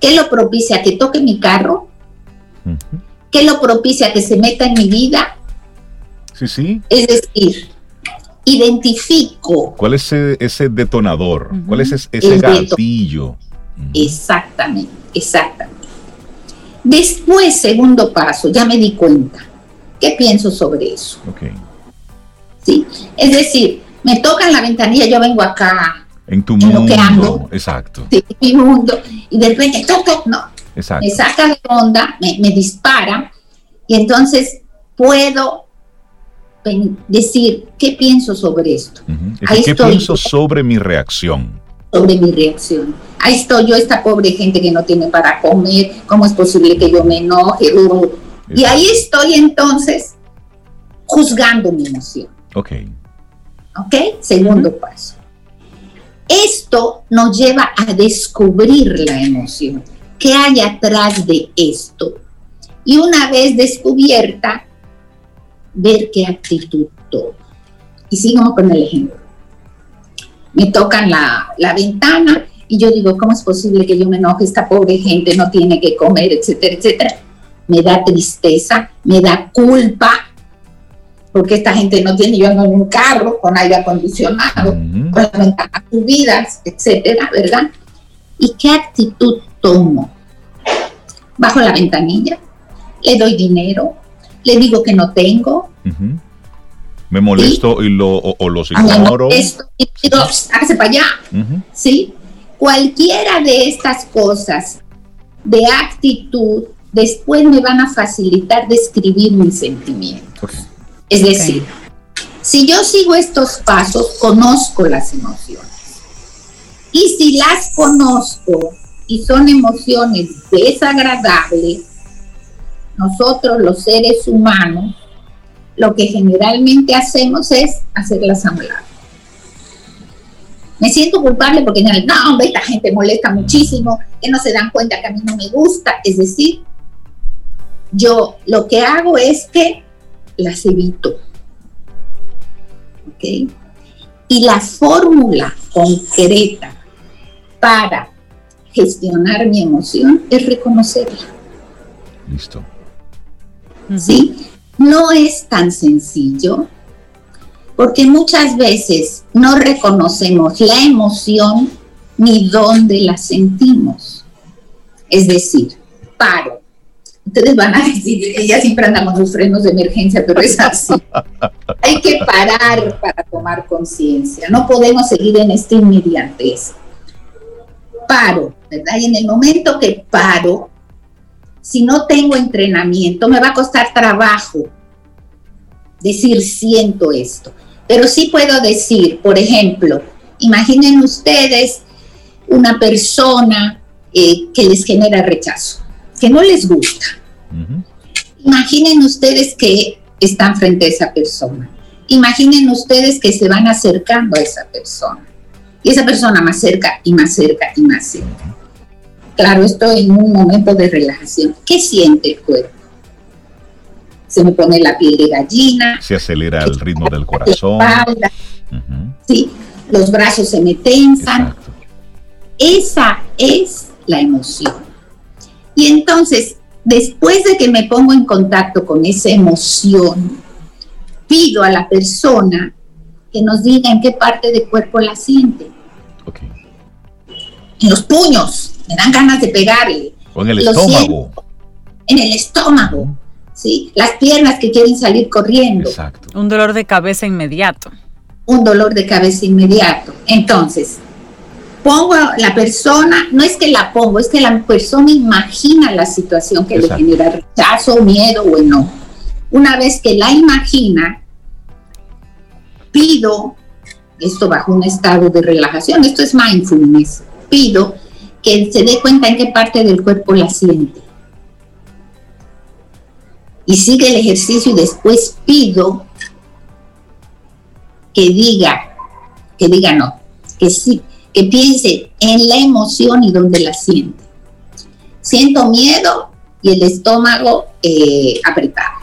¿Qué lo propicia? Que toque mi carro. ¿Qué lo propicia? Que se meta en mi vida. Sí, sí. Es decir, identifico. ¿Cuál es ese, detonador? ¿Cuál es ese, gatillo? Exactamente, exactamente. Después, segundo paso, ya me di cuenta. ¿Qué pienso sobre eso? Okay. ¿Sí? Es decir, me tocan la ventanilla, yo vengo acá. En tu mundo. exacto. Sí, mi mundo. Y de repente, toc, no. Exacto. Me saca de onda, me, dispara. Y entonces puedo decir, ¿qué pienso sobre esto? ¿Qué pienso sobre mi reacción? Sobre mi reacción. Ahí estoy yo, esta pobre gente que no tiene para comer, ¿cómo es posible que yo me enoje? Y ahí estoy entonces juzgando mi emoción. Ok. ¿Ok? Segundo paso. Esto nos lleva a descubrir la emoción. ¿Qué hay atrás de esto? Y una vez descubierta, ver qué actitud toma. Y sigamos con el ejemplo. Me tocan la, la ventana y yo digo, ¿cómo es posible que yo me enoje? Esta pobre gente no tiene que comer, etcétera, etcétera. Me da tristeza, me da culpa, porque esta gente no tiene, yo ando en un carro con aire acondicionado, con las ventanas subidas, etcétera, ¿verdad? ¿Y qué actitud tomo? Bajo la ventanilla, le doy dinero, le digo que no tengo. Me molesto y lo, o, los ignoro. Me y digo, hágase para allá. ¿Sí? Cualquiera de estas cosas de actitud después me van a facilitar describir mi sentimiento. Es decir, si yo sigo estos pasos, conozco las emociones. Y si las conozco y son emociones desagradables, nosotros los seres humanos, lo que generalmente hacemos es hacerlas a un lado. Me siento culpable porque no, esta gente molesta muchísimo, que no se dan cuenta que a mí no me gusta. Es decir, yo lo que hago es que las evito. ¿Ok? Y la fórmula concreta para gestionar mi emoción es reconocerla. Listo. ¿Sí? No es tan sencillo porque muchas veces no reconocemos la emoción ni dónde la sentimos. Es decir, paro, ustedes van a decir, ella siempre anda con sus frenos de emergencia, pero es así. Hay que parar para tomar conciencia. No podemos seguir en esta inmediatez. Paro, ¿verdad? Y en el momento que paro, si no tengo entrenamiento, me va a costar trabajo decir siento esto. Pero sí puedo decir, por ejemplo, imaginen ustedes una persona eh, que les genera rechazo que no les gusta. Imaginen ustedes que están frente a esa persona. Imaginen ustedes que se van acercando a esa persona. Y esa persona más cerca y más cerca y más cerca. Claro, estoy en un momento de relajación. ¿Qué siente el cuerpo? Se me pone la piel de gallina. Se acelera el ritmo del corazón. Sí, los brazos se me tensan. Esa es la emoción. Y entonces, después de que me pongo en contacto con esa emoción, pido a la persona que nos diga en qué parte del cuerpo la siente. En los puños, me dan ganas de pegarle. O en el estómago. en el estómago, ¿sí? Las piernas que quieren salir corriendo. Un dolor de cabeza inmediato. un dolor de cabeza inmediato. Entonces, pongo la persona, no es que la pongo, es que la persona imagina la situación que le genera rechazo, miedo o no. Una vez que la imagina, pido, esto bajo un estado de relajación, esto es mindfulness, pido que se dé cuenta en qué parte del cuerpo la siente. Y sigue el ejercicio y después pido que diga, que diga no, que sí, que piense en la emoción y donde la siente. Siento miedo y el estómago eh, apretado.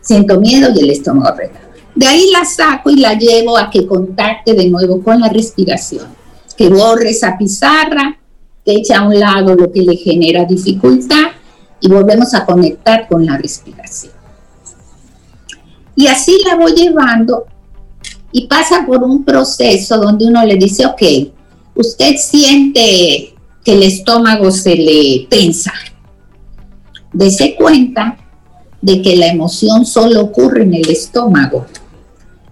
Siento miedo y el estómago apretado. De ahí la saco y la llevo a que contacte de nuevo con la respiración, que borre esa pizarra, que eche a un lado lo que le genera dificultad y volvemos a conectar con la respiración. Y así la voy llevando y pasa por un proceso donde uno le dice, ok, usted siente que el estómago se le tensa. Dese cuenta de que la emoción solo ocurre en el estómago,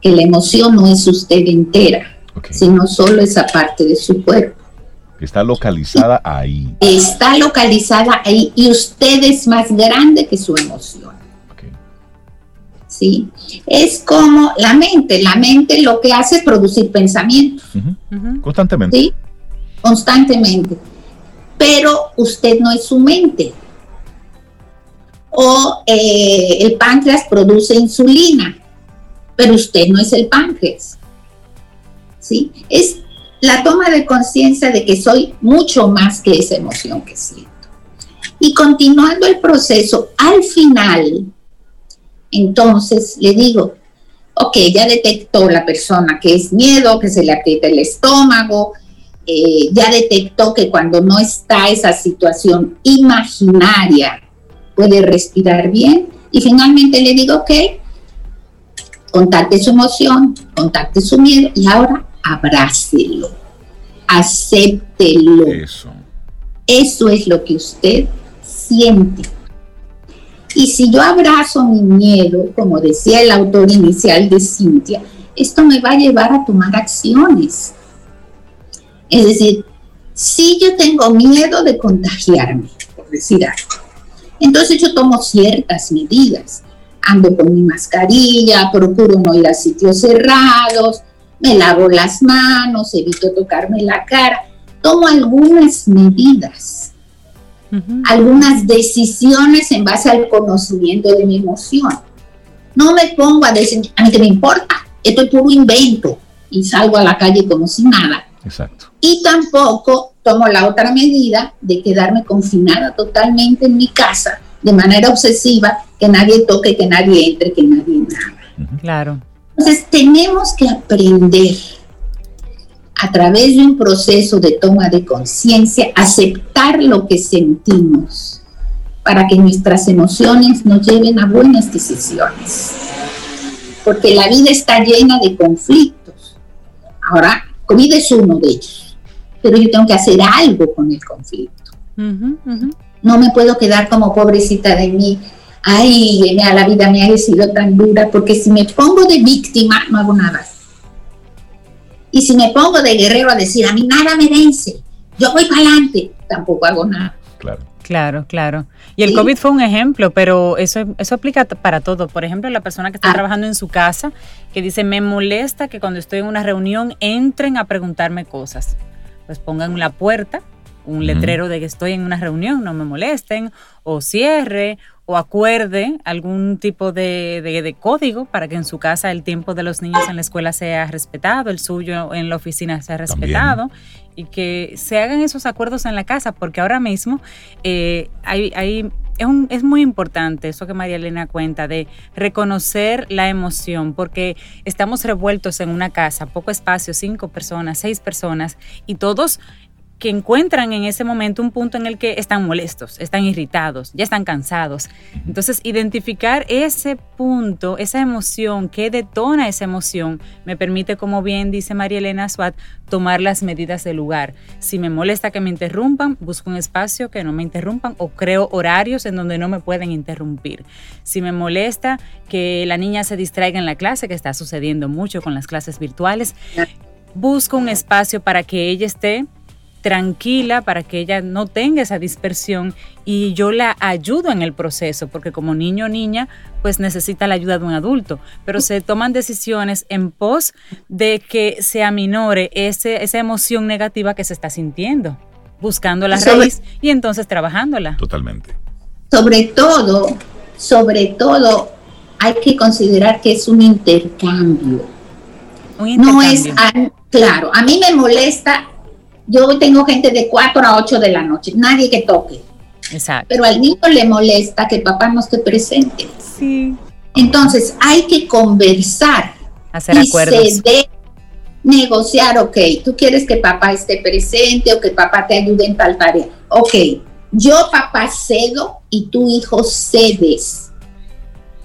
que la emoción no es usted entera, sino solo esa parte de su cuerpo. Está localizada ahí. Está localizada ahí y usted es más grande que su emoción. ¿Sí? Es como la mente, la mente lo que hace es producir pensamientos. Constantemente. ¿Sí? Constantemente. Pero usted no es su mente. O eh, el páncreas produce insulina, pero usted no es el páncreas. ¿Sí? Es la toma de conciencia de que soy mucho más que esa emoción que siento. Y continuando el proceso, al final, entonces le digo, ok, ya detectó la persona que es miedo, que se le aprieta el estómago, eh, ya detectó que cuando no está esa situación imaginaria puede respirar bien y finalmente le digo, ok, contacte su emoción, contacte su miedo y ahora abrácelo, acéptelo. Eso. Eso es lo que usted siente. Y si yo abrazo mi miedo, como decía el autor inicial de Cintia, esto me va a llevar a tomar acciones. Es decir, si yo tengo miedo de contagiarme, por decir algo, entonces yo tomo ciertas medidas. Ando con mi mascarilla, procuro no ir a sitios cerrados, me lavo las manos, evito tocarme la cara, tomo algunas medidas algunas decisiones en base al conocimiento de mi emoción. No me pongo a decir, a mí que me importa, esto es puro invento y salgo a la calle como si nada. Exacto. Y tampoco tomo la otra medida de quedarme confinada totalmente en mi casa de manera obsesiva, que nadie toque, que nadie entre, que nadie nada. Claro. Entonces tenemos que aprender a través de un proceso de toma de conciencia, aceptar lo que sentimos para que nuestras emociones nos lleven a buenas decisiones. Porque la vida está llena de conflictos. Ahora, comida es uno de ellos, pero yo tengo que hacer algo con el conflicto. No me puedo quedar como pobrecita de mí. Ay, la vida me ha sido tan dura, porque si me pongo de víctima, no hago nada y si me pongo de guerrero a decir, a mí nada me vence, yo voy para adelante, tampoco hago nada. Claro. Claro, claro. Y el COVID fue un ejemplo, pero eso, eso aplica para todo. Por ejemplo, la persona que está ah. trabajando en su casa, que dice, me molesta que cuando estoy en una reunión entren a preguntarme cosas. Pues pongan la puerta, un letrero de que estoy en una reunión, no me molesten, o cierre, o acuerde algún tipo de, código para que en su casa el tiempo de los niños en la escuela sea respetado, el suyo en la oficina sea respetado y que se hagan esos acuerdos en la casa, porque ahora mismo eh, hay, hay es, es, muy importante eso que María Elena cuenta de reconocer la emoción, porque estamos revueltos en una casa, poco espacio, cinco personas, seis personas, y todos que encuentran en ese momento un punto en el que están molestos, están irritados, ya están cansados. Entonces, identificar ese punto, esa emoción, que detona esa emoción, me permite, como bien dice María Elena Swat, tomar las medidas del lugar. Si me molesta que me interrumpan, busco un espacio que no me interrumpan o creo horarios en donde no me pueden interrumpir. Si me molesta que la niña se distraiga en la clase, que está sucediendo mucho con las clases virtuales, busco un espacio para que ella esté tranquila para que ella no tenga esa dispersión y yo la ayudo en el proceso, porque como niño o niña, pues necesita la ayuda de un adulto, pero se toman decisiones en pos de que se aminore ese, esa emoción negativa que se está sintiendo, buscando la raíz y entonces trabajándola. Totalmente. Sobre todo, sobre todo, hay que considerar que es un intercambio. Un intercambio. No es, claro, a mí me molesta yo tengo gente de 4 a 8 de la noche, nadie que toque. Exacto. Pero al niño le molesta que papá no esté presente. Sí. Entonces hay que conversar. Hacer y acuerdos. Se negociar, ok, tú quieres que papá esté presente o que papá te ayude en tal tarea. Ok, yo papá cedo y tu hijo cedes.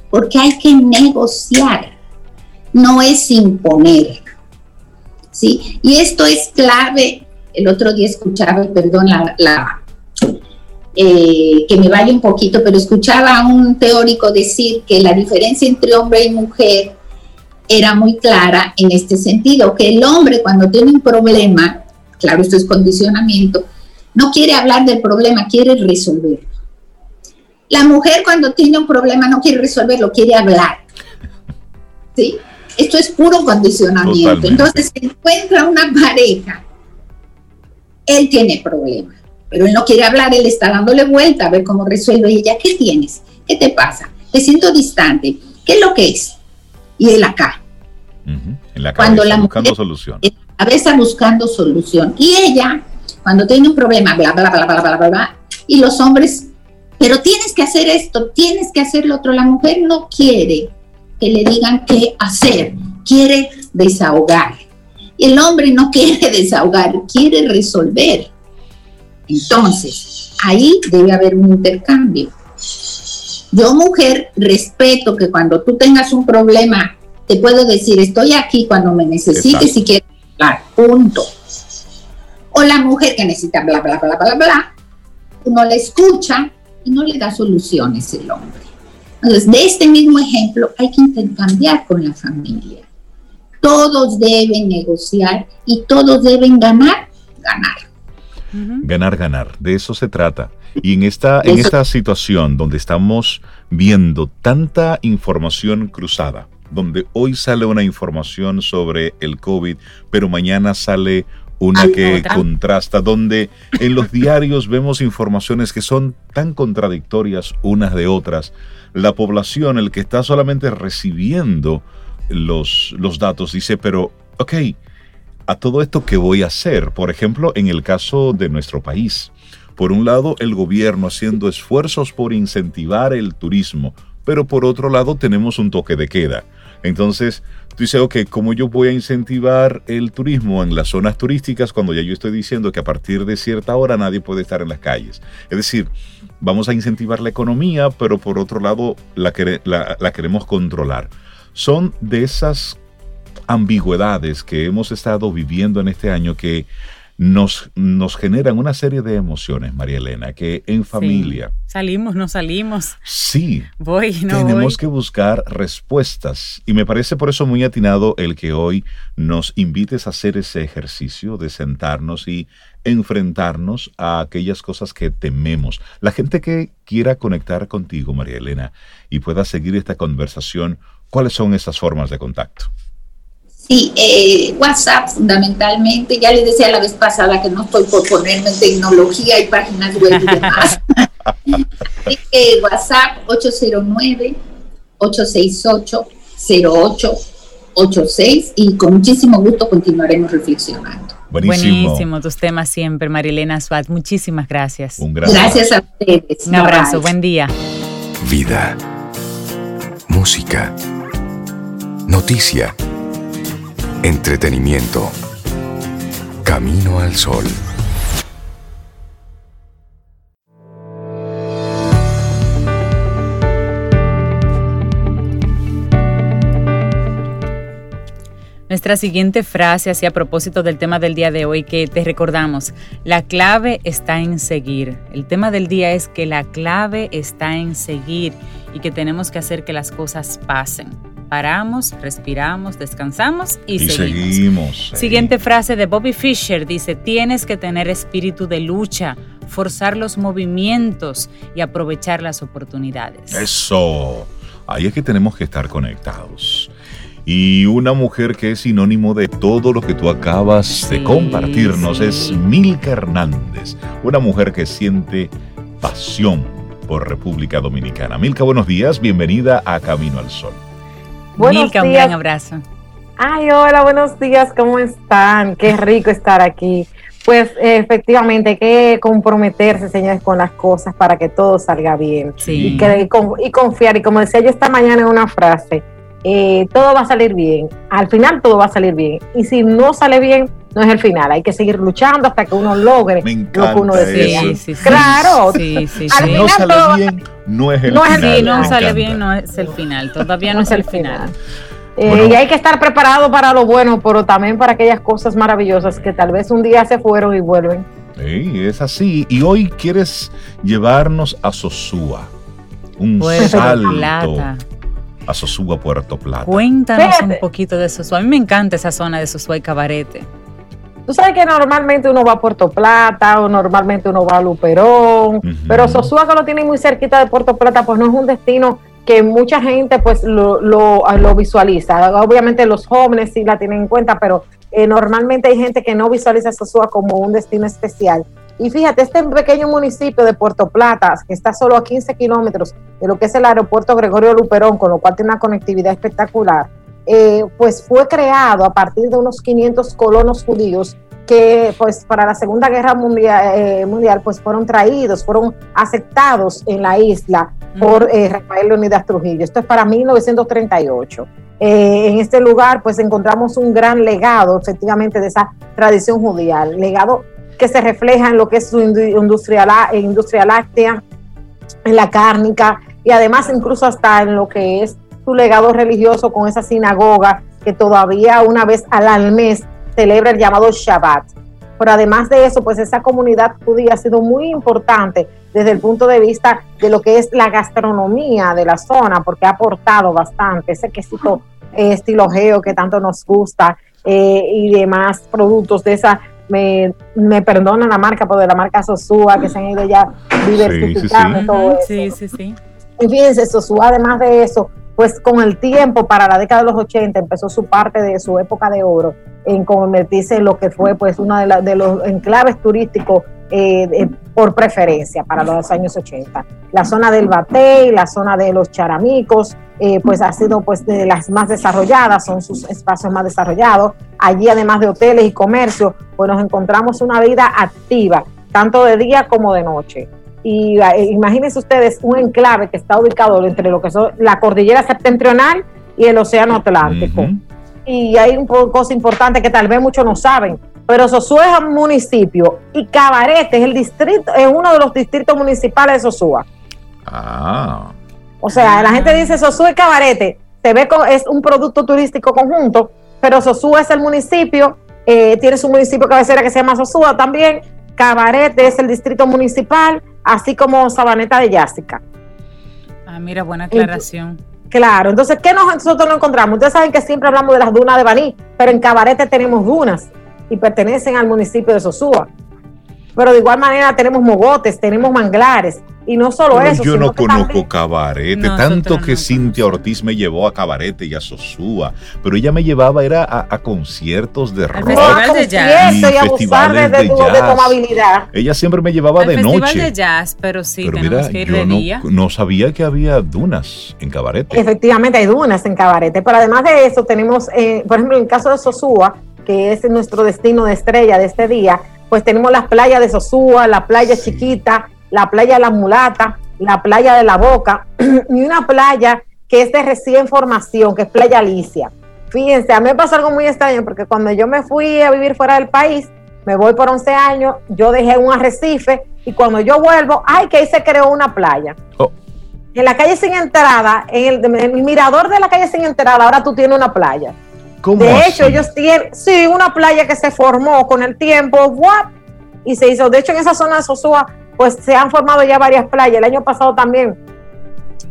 Porque hay que negociar, no es imponer. ¿Sí? Y esto es clave el otro día escuchaba, perdón, la, eh, que me vaya un poquito, pero escuchaba a un teórico decir que la diferencia entre hombre y mujer era muy clara en este sentido, que el hombre cuando tiene un problema, claro, esto es condicionamiento, no quiere hablar del problema, quiere resolverlo. La mujer cuando tiene un problema no quiere resolverlo, quiere hablar. ¿Sí? Esto es puro condicionamiento. Entonces se encuentra una pareja él tiene problemas, pero él no quiere hablar, él está dándole vuelta a ver cómo resuelve. Y ella, ¿qué tienes? ¿Qué te pasa? Te siento distante. ¿Qué es lo que es? Y él acá. En la Cuando la buscando solución. A veces buscando solución. Y ella, cuando tiene un problema, bla, bla, bla, bla, bla, bla, bla, y los hombres, pero tienes que hacer esto, tienes que hacer lo otro. La mujer no quiere que le digan qué hacer, quiere desahogar el hombre no quiere desahogar, quiere resolver. Entonces, ahí debe haber un intercambio. Yo, mujer, respeto que cuando tú tengas un problema, te puedo decir, estoy aquí cuando me necesites y quieres hablar, punto. O la mujer que necesita bla, bla, bla, bla, bla, uno le escucha y no le da soluciones el hombre. Entonces, de este mismo ejemplo, hay que intercambiar con la familia todos deben negociar y todos deben ganar, ganar. Ganar, ganar, de eso se trata. Y en esta, en esta situación donde estamos viendo tanta información cruzada, donde hoy sale una información sobre el COVID, pero mañana sale una que contrasta, donde en los diarios vemos informaciones que son tan contradictorias unas de otras. La población, el que está solamente recibiendo los, los datos, dice, pero, ok, a todo esto, ¿qué voy a hacer? Por ejemplo, en el caso de nuestro país. Por un lado, el gobierno haciendo esfuerzos por incentivar el turismo, pero por otro lado tenemos un toque de queda. Entonces, tú dices, ok, ¿cómo yo voy a incentivar el turismo en las zonas turísticas cuando ya yo estoy diciendo que a partir de cierta hora nadie puede estar en las calles? Es decir, vamos a incentivar la economía, pero por otro lado la, la queremos controlar son de esas ambigüedades que hemos estado viviendo en este año que nos, nos generan una serie de emociones, María Elena, que en familia... Salimos, no salimos. Sí. Voy, no Tenemos que buscar respuestas. Y me parece por eso muy atinado el que hoy nos invites a hacer ese ejercicio de sentarnos y enfrentarnos a aquellas cosas que tememos. La gente que quiera conectar contigo, María Elena, y pueda seguir esta conversación ¿Cuáles son esas formas de contacto? Sí, eh, WhatsApp fundamentalmente. Ya les decía la vez pasada que no estoy por ponerme en tecnología y páginas web y demás. WhatsApp 809-868-0886 y con muchísimo gusto continuaremos reflexionando. Buenísimo. Buenísimo tus temas siempre, Marilena Swat. Muchísimas gracias. Un gran gracias a ustedes. Un abrazo, buen día. Vida. Música noticia, entretenimiento, camino al sol. Nuestra siguiente frase, así a propósito del tema del día de hoy, que te recordamos, la clave está en seguir. El tema del día es que la clave está en seguir y que tenemos que hacer que las cosas pasen. Paramos, respiramos, descansamos y, seguimos. Siguiente frase de Bobby Fischer dice, tienes que tener espíritu de lucha, forzar los movimientos y aprovechar las oportunidades. Eso, ahí es que tenemos que estar conectados y una mujer que es sinónimo de todo lo que tú acabas de compartirnos es Milka Hernández, una mujer que siente pasión por República Dominicana. Milka, buenos días, bienvenida a Camino al Sol. Milka, un gran abrazo. Ay, hola, buenos días, ¿cómo están? Qué rico estar aquí. Pues efectivamente hay que comprometerse, señores, con las cosas para que todo salga bien. Y, y confiar. Y como decía yo esta mañana en una frase, eh, todo va a salir bien. Al final todo va a salir bien. Y si no sale bien, no es el final. Hay que seguir luchando hasta que uno logre lo que uno desea. claro. si no sale bien, no es el final. Si no sale bien, no es el final. Todavía no, es el final. Eh, y hay que estar preparado para lo bueno, pero también para aquellas cosas maravillosas que tal vez un día se fueron y vuelven. Sí, es así. Y hoy quieres llevarnos a Sosúa. Un salto a Sosúa, Puerto Plata. Cuéntanos un poquito de Sosúa. A mí me encanta esa zona de Sosúa y Cabarete. Tú sabes que normalmente uno va a Puerto Plata o normalmente uno va a Luperón, pero Sosúa que lo tiene muy cerquita de Puerto Plata, pues no es un destino que mucha gente pues lo, lo, lo visualiza. Obviamente los jóvenes sí la tienen en cuenta, pero eh, normalmente hay gente que no visualiza Sosúa como un destino especial. Y fíjate, este pequeño municipio de Puerto Plata, que está solo a 15 kilómetros de lo que es el aeropuerto Gregorio Luperón, con lo cual tiene una conectividad espectacular, eh, pues fue creado a partir de unos 500 colonos judíos que pues para la Segunda Guerra Mundial, eh, mundial pues fueron traídos, fueron aceptados en la isla por eh, Rafael Leonidas Trujillo. Esto es para 1938. en este lugar pues encontramos un gran legado efectivamente de esa tradición judía, legado que se refleja en lo que es su industria, industria láctea, en la cárnica y además incluso hasta en lo que es su legado religioso con esa sinagoga que todavía una vez al mes celebra el llamado Shabbat. Pero además de eso, pues esa comunidad judía ha sido muy importante desde el punto de vista de lo que es la gastronomía de la zona, porque ha aportado bastante ese quesito eh, estilo geo que tanto nos gusta eh, y demás productos de esa me, me perdonan la marca, pero de la marca Sosúa, que se han ido ya diversificando sí, sí, sí. todo eso. Sí, sí, sí. Y fíjense, Sosúa, además de eso, pues con el tiempo, para la década de los 80, empezó su parte de su época de oro en convertirse en lo que fue pues uno de, los enclaves turísticos eh, por preferencia para los años 80. La zona del Batey, la zona de los Charamicos, eh, pues ha sido pues de las más desarrolladas, son sus espacios más desarrollados. Allí además de hoteles y comercio, pues nos encontramos una vida activa, tanto de día como de noche. Y eh, imagínense ustedes un enclave que está ubicado entre lo que son la cordillera septentrional y el océano Atlántico. Y hay una cosa importante que tal vez muchos no saben, pero Sosúa es un municipio y Cabarete es el distrito, es uno de los distritos municipales de Sosúa. Ah. O sea, la gente dice Sosúa y Cabarete, se ve como es un producto turístico conjunto, pero Sosúa es el municipio, eh, tiene su municipio cabecera que se llama Sosúa también, Cabarete es el distrito municipal, así como Sabaneta de Yásica. Ah, mira, buena aclaración. Claro, entonces, ¿qué nosotros no encontramos? Ustedes saben que siempre hablamos de las dunas de Baní, pero en Cabarete tenemos dunas y pertenecen al municipio de Sosúa. Pero de igual manera tenemos mogotes, tenemos manglares, y no solo eso. Yo no conozco Cabarete, tanto que Cintia Ortiz me llevó a Cabarete y a Sosúa, pero ella me llevaba era a, conciertos de rock. Festival de jazz. Y, a festivales de, de, jazz. Ella siempre me llevaba de noche. Festival de jazz, pero sí, que ir de no, día. No sabía que había dunas en Cabarete. Efectivamente hay dunas en Cabarete, pero además de eso tenemos, eh, por ejemplo, en el caso de Sosúa, que es nuestro destino de estrella de este día, pues tenemos las playas de Sosúa, la playa chiquita, la playa La Mulata, la playa de La Boca y una playa que es de recién formación, que es Playa Alicia. Fíjense, a mí me pasó algo muy extraño porque cuando yo me fui a vivir fuera del país, me voy por 11 años, yo dejé un arrecife y cuando yo vuelvo, ay, que ahí se creó una playa. Oh. En la calle sin entrada, en el, en el, mirador de la calle sin entrada, ahora tú tienes una playa. de hecho, ellos tienen, sí, una playa que se formó con el tiempo, what? y se hizo. De hecho, en esa zona de Sosúa, pues se han formado ya varias playas. El año pasado también,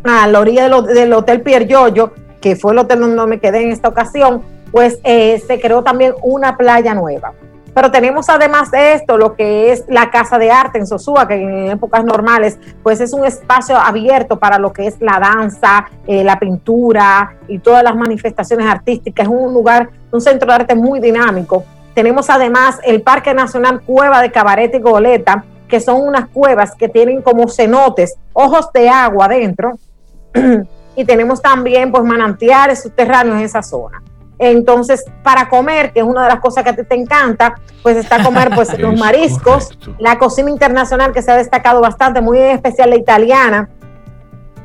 a la orilla del Hotel Pier Giorgio, que fue el hotel donde me quedé en esta ocasión, pues eh, se creó también una playa nueva. Pero tenemos además de esto lo que es la Casa de Arte en Sosúa, que en épocas normales pues es un espacio abierto para lo que es la danza, eh, la pintura y todas las manifestaciones artísticas. Es un lugar, un centro de arte muy dinámico. Tenemos además el Parque Nacional Cueva de Cabaret y Goleta, que son unas cuevas que tienen como cenotes, ojos de agua adentro. y tenemos también pues manantiales subterráneos en esa zona. Entonces, para comer, que es una de las cosas que a ti te encanta, pues está comer pues los mariscos, la cocina internacional que se ha destacado bastante, muy especial la italiana,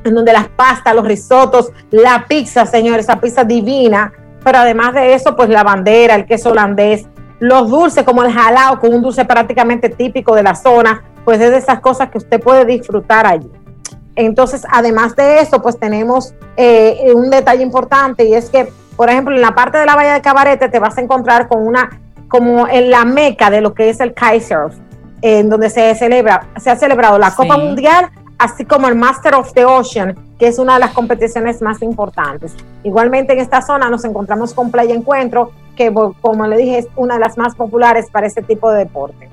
en donde las pastas, los risotos, la pizza, señores, esa pizza divina, pero además de eso, pues la bandera, el queso holandés, los dulces como el jalao, con un dulce prácticamente típico de la zona, pues es de esas cosas que usted puede disfrutar allí. Entonces, además de eso, pues tenemos eh, un detalle importante y es que por ejemplo, en la parte de la Bahía de Cabarete te vas a encontrar con una, como en la meca de lo que es el Kaiser, en donde se celebra, se ha celebrado la Copa Mundial, así como el Master of the Ocean, que es una de las competiciones más importantes. Igualmente en esta zona nos encontramos con Playa Encuentro, que como le dije es una de las más populares para este tipo de deporte.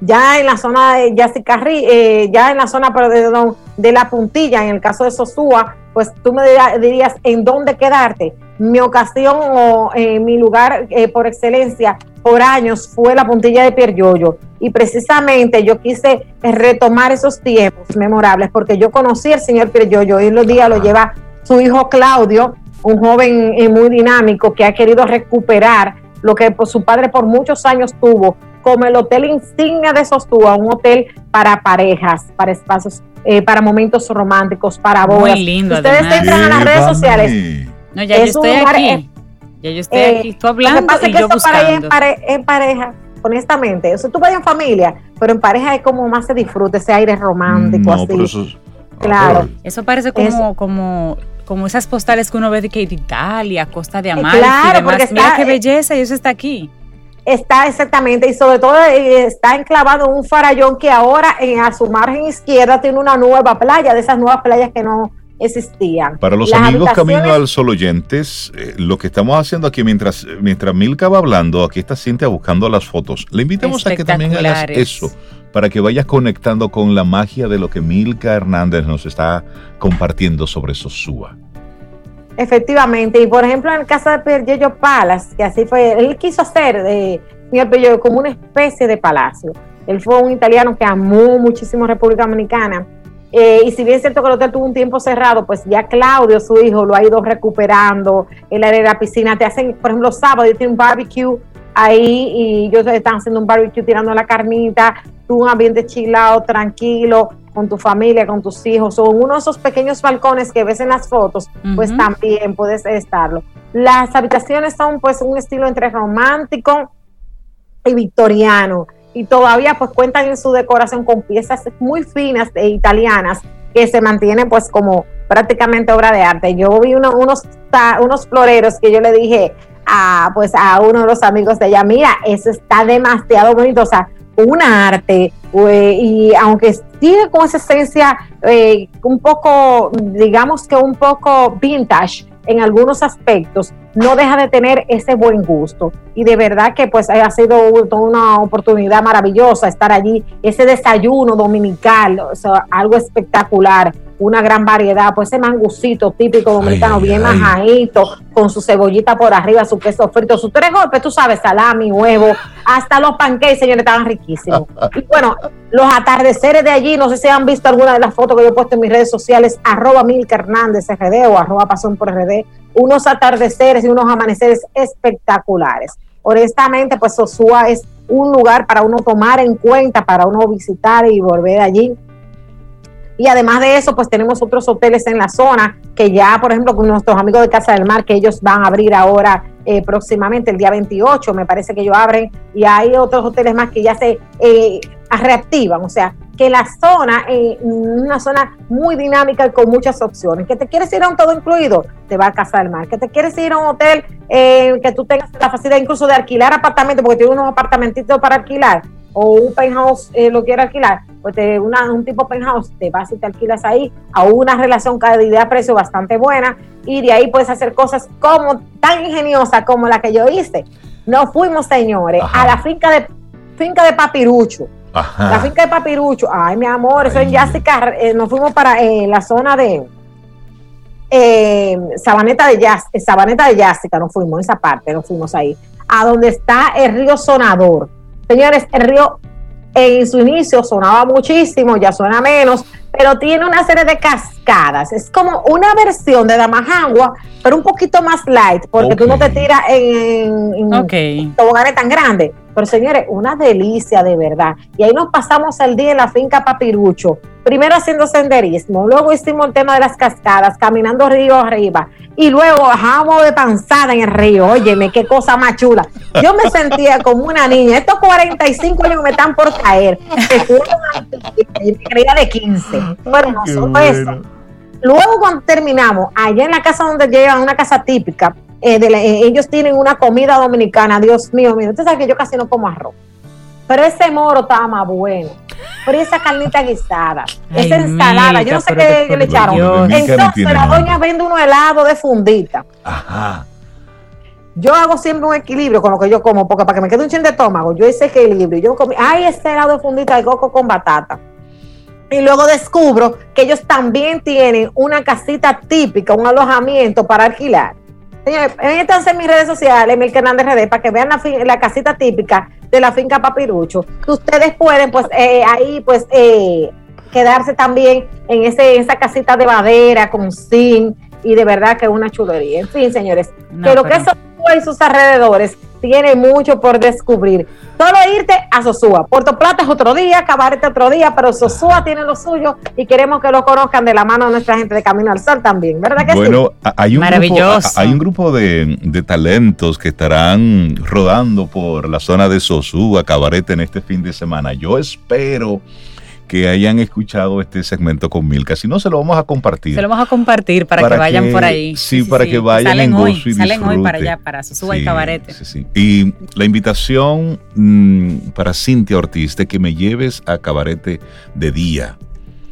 Ya en la zona de eh, ya en la zona perdón, de la puntilla, en el caso de Sosúa, pues tú me dirías en dónde quedarte. Mi ocasión o eh, mi lugar eh, por excelencia por años fue la puntilla de Pieryoyo y precisamente yo quise retomar esos tiempos memorables porque yo conocí al señor Pieryoyo y los días lo lleva su hijo Claudio, un joven eh, muy dinámico que ha querido recuperar lo que pues, su padre por muchos años tuvo como el hotel insignia de Sostúa, un hotel para parejas, para espacios eh, para momentos románticos, para bodas. Muy lindo. Ustedes entran a las redes sociales. No, ya yo estoy aquí. ya yo estoy eh, aquí. Tú hablando pasa y que yo buscando. Para ir en, pareja, honestamente. O sea, tú vas en familia, pero en pareja es como más se disfruta ese aire romántico. así. Eso claro. Eso parece como, como como esas postales que uno ve de que de Italia, Costa de Amalfi claro, y demás. Mira qué belleza y eso está aquí está exactamente, y sobre todo eh, está enclavado en un farallón que ahora en, a su margen izquierda tiene una nueva playa, de esas nuevas playas que no existían. Para los amigos Camino al Sol oyentes, eh, lo que estamos haciendo aquí, mientras, mientras Milka va hablando, aquí está Cintia buscando las fotos. Le invitamos a que también hagas eso, para que vayas conectando con la magia de lo que Milka Hernández nos está compartiendo sobre Sosúa. Efectivamente, y por ejemplo en el caso de Pierre Palace, que así fue, él quiso hacer de señor Pierre como una especie de palacio. Él fue un italiano que amó muchísimo República Dominicana. Eh, y si bien es cierto que el hotel tuvo un tiempo cerrado, pues ya Claudio, su hijo, lo ha ido recuperando. El área de la piscina, te hacen, por ejemplo, sábado, tiene un barbecue ahí y ellos están haciendo un barbecue tirando la carnita, tú un ambiente chilado, tranquilo con tu familia, con tus hijos, o uno de esos pequeños balcones que ves en las fotos, pues también puedes estarlo. Las habitaciones son pues un estilo entre romántico y victoriano, y todavía pues cuentan en su decoración con piezas muy finas e italianas que se mantienen pues como prácticamente obra de arte. Yo vi unos, unos floreros que yo le dije a pues a uno de los amigos de ella, mira, eso está demasiado bonito, o sea, un arte, y aunque sigue con esa esencia eh, un poco, digamos que un poco vintage en algunos aspectos, no deja de tener ese buen gusto. Y de verdad que pues ha sido una oportunidad maravillosa estar allí, ese desayuno dominical, algo espectacular una gran variedad, pues ese mangucito típico dominicano, bien majadito, con su cebollita por arriba, su queso frito, sus tres golpes, tú sabes, salami, huevo, hasta los pancakes, señores, estaban riquísimos. Y bueno, los atardeceres de allí, no sé si han visto alguna de las fotos que yo he puesto en mis redes sociales, arroba Milka Hernández RD o arroba Pasión por RD, unos atardeceres y unos amaneceres espectaculares. Honestamente, pues Sosúa es un lugar para uno tomar en cuenta, para uno visitar y volver allí y además de eso, pues tenemos otros hoteles en la zona que ya, por ejemplo, con nuestros amigos de Casa del Mar, que ellos van a abrir ahora eh, próximamente, el día 28, me parece que ellos abren, y hay otros hoteles más que ya se eh, reactivan, o sea, que la zona es una zona muy dinámica y con muchas opciones. Que te quieres ir a un todo incluido, te va a Casa del Mar. Que te quieres ir a un hotel eh, que tú tengas la facilidad incluso de alquilar apartamentos, porque tiene unos apartamentitos para alquilar, o un penthouse eh, lo quiere alquilar, pues te, una, un tipo penthouse, te vas y te alquilas ahí a una relación calidad-precio bastante buena y de ahí puedes hacer cosas como tan ingeniosas como la que yo hice. Nos fuimos, señores, a la finca de finca de Papirucho. La finca de Papirucho, ay, mi amor, eso en Jessica, eh, nos fuimos para eh, la zona de eh, Sabaneta de Jazz, Sabaneta de Jessica, nos fuimos, esa parte, nos fuimos ahí, a donde está el río Sonador. Señores, el río en su inicio sonaba muchísimo, ya suena menos, pero tiene una serie de cascadas. Es como una versión de Damajangua, pero un poquito más light, porque tú no te tiras en, en okay. toboganes tan grandes. Pero señores, una delicia de verdad. Y ahí nos pasamos el día en la finca Papirucho. Primero haciendo senderismo, luego hicimos el tema de las cascadas, caminando río arriba. Y luego bajamos de panzada en el río. Óyeme, qué cosa más chula. Yo me sentía como una niña. Estos 45 años me están por caer. Me creía de 15. Bueno, no solo eso. Luego cuando terminamos, allá en la casa donde llegan, una casa típica, eh, eh, ellos tienen una comida dominicana, Dios mío, mío. Usted sabe que yo casi no como arroz. Pero ese moro estaba más bueno. Pero esa carnita guisada, esa ensalada, yo no sé qué, le echaron. Entonces la doña vende unos helados de fundita. Ajá. Yo hago siempre un equilibrio con lo que yo como, porque para que me quede un chin de estómago, yo hice equilibrio. Yo comí, ay, ese helado de fundita de coco con batata. Y luego descubro que ellos también tienen una casita típica, un alojamiento para alquilar Señores, métanse en mis redes sociales, Emil Hernández RD, para que vean la, casita típica de la finca Papirucho, que ustedes pueden, pues, eh, ahí, pues, eh, quedarse también en ese, esa casita de madera con zinc y de verdad que es una chulería. En fin, señores, pero que eso y sus alrededores tiene mucho por descubrir. Solo irte a Sosúa. Puerto Plata es otro día, Cabarete otro día, pero Sosúa tiene lo suyo y queremos que lo conozcan de la mano de nuestra gente de Camino al Sol también, ¿verdad que bueno, hay un Grupo, hay un grupo de, de, talentos que estarán rodando por la zona de Sosúa, Cabarete en este fin de semana. Yo espero que hayan escuchado este segmento con Milka. Si no, se lo vamos a compartir. Se lo vamos a compartir para, que vayan por ahí. Sí, para que vayan salen en hoy, Salen hoy para allá, para Susuba y Cabarete. Y la invitación mm, para Cintia Ortiz de que me lleves a Cabarete de día.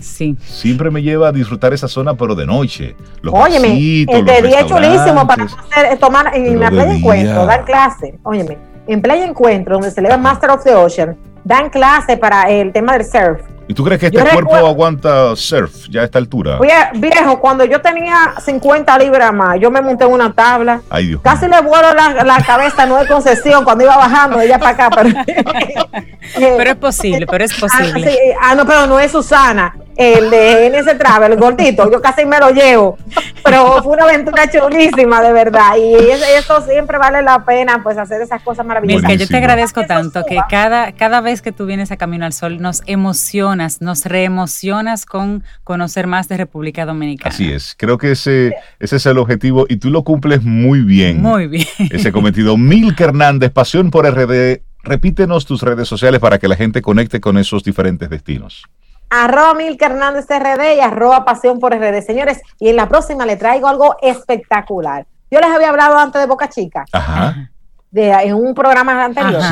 Sí. Siempre me lleva a disfrutar esa zona, pero de noche. Los Óyeme, el de día es chulísimo para hacer, tomar en la Playa Encuentro, dar clase. Óyeme, en Playa Encuentro, donde se le va Master of the Ocean, dan clase para el tema del surf ¿Y tú crees que este cuerpo aguanta surf ya a esta altura? Oye, viejo, cuando yo tenía 50 libras más, yo me monté en una tabla. Ay, Dios Casi le vuelo la, cabeza no de concesión cuando iba bajando de allá para acá. Pero, pero es posible, pero es posible. Ah, ah, no, pero no es Susana el de NS Travel, el gordito, yo casi me lo llevo, pero fue una aventura chulísima, de verdad, y eso siempre vale la pena, pues hacer esas cosas maravillosas. que yo te agradezco tanto que cada, cada vez que tú vienes a Camino al Sol nos emocionas, nos reemocionas con conocer más de República Dominicana. Así es, creo que ese, ese es el objetivo y tú lo cumples muy bien. Muy bien. Ese cometido. Milka Hernández, Pasión por RD, repítenos tus redes sociales para que la gente conecte con esos diferentes destinos arroba Milka Hernández RD y arroba Pasión por RD. Señores, y en la próxima le traigo algo espectacular. Yo les había hablado antes de Boca Chica. Ajá. De, en un programa anterior.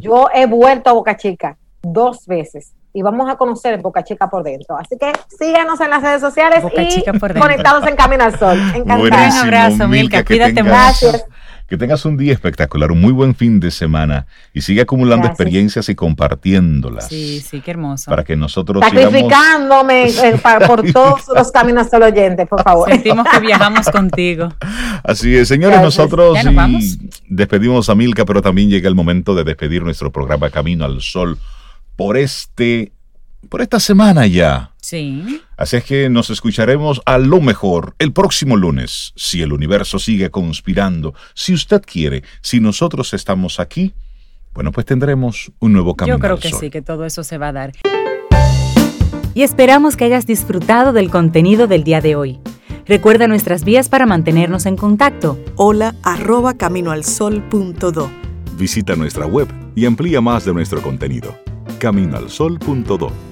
Yo he vuelto a Boca Chica dos veces y vamos a conocer Boca Chica por dentro. Así que síganos en las redes sociales y conectados en Camino al Sol. Encantado. Un abrazo, Milka. Cuídate mucho. Gracias. Que tengas un día espectacular, un muy buen fin de semana y sigue acumulando experiencias y compartiéndolas. Sí, sí, qué hermoso. Para que nosotros Sacrificándome eh, por todos los caminos del oyente, por favor. Sentimos que viajamos contigo. Así es, señores, nosotros despedimos a Milka, pero también llega el momento de despedir nuestro programa Camino al Sol por este por esta semana ya. Sí. Así es que nos escucharemos a lo mejor el próximo lunes, si el universo sigue conspirando, si usted quiere, si nosotros estamos aquí, bueno, pues tendremos un nuevo camino. Yo creo que sí, que todo eso se va a dar. Y esperamos que hayas disfrutado del contenido del día de hoy. Recuerda nuestras vías para mantenernos en contacto. Hola arroba caminoalsol.do. Visita nuestra web y amplía más de nuestro contenido. Caminoalsol.do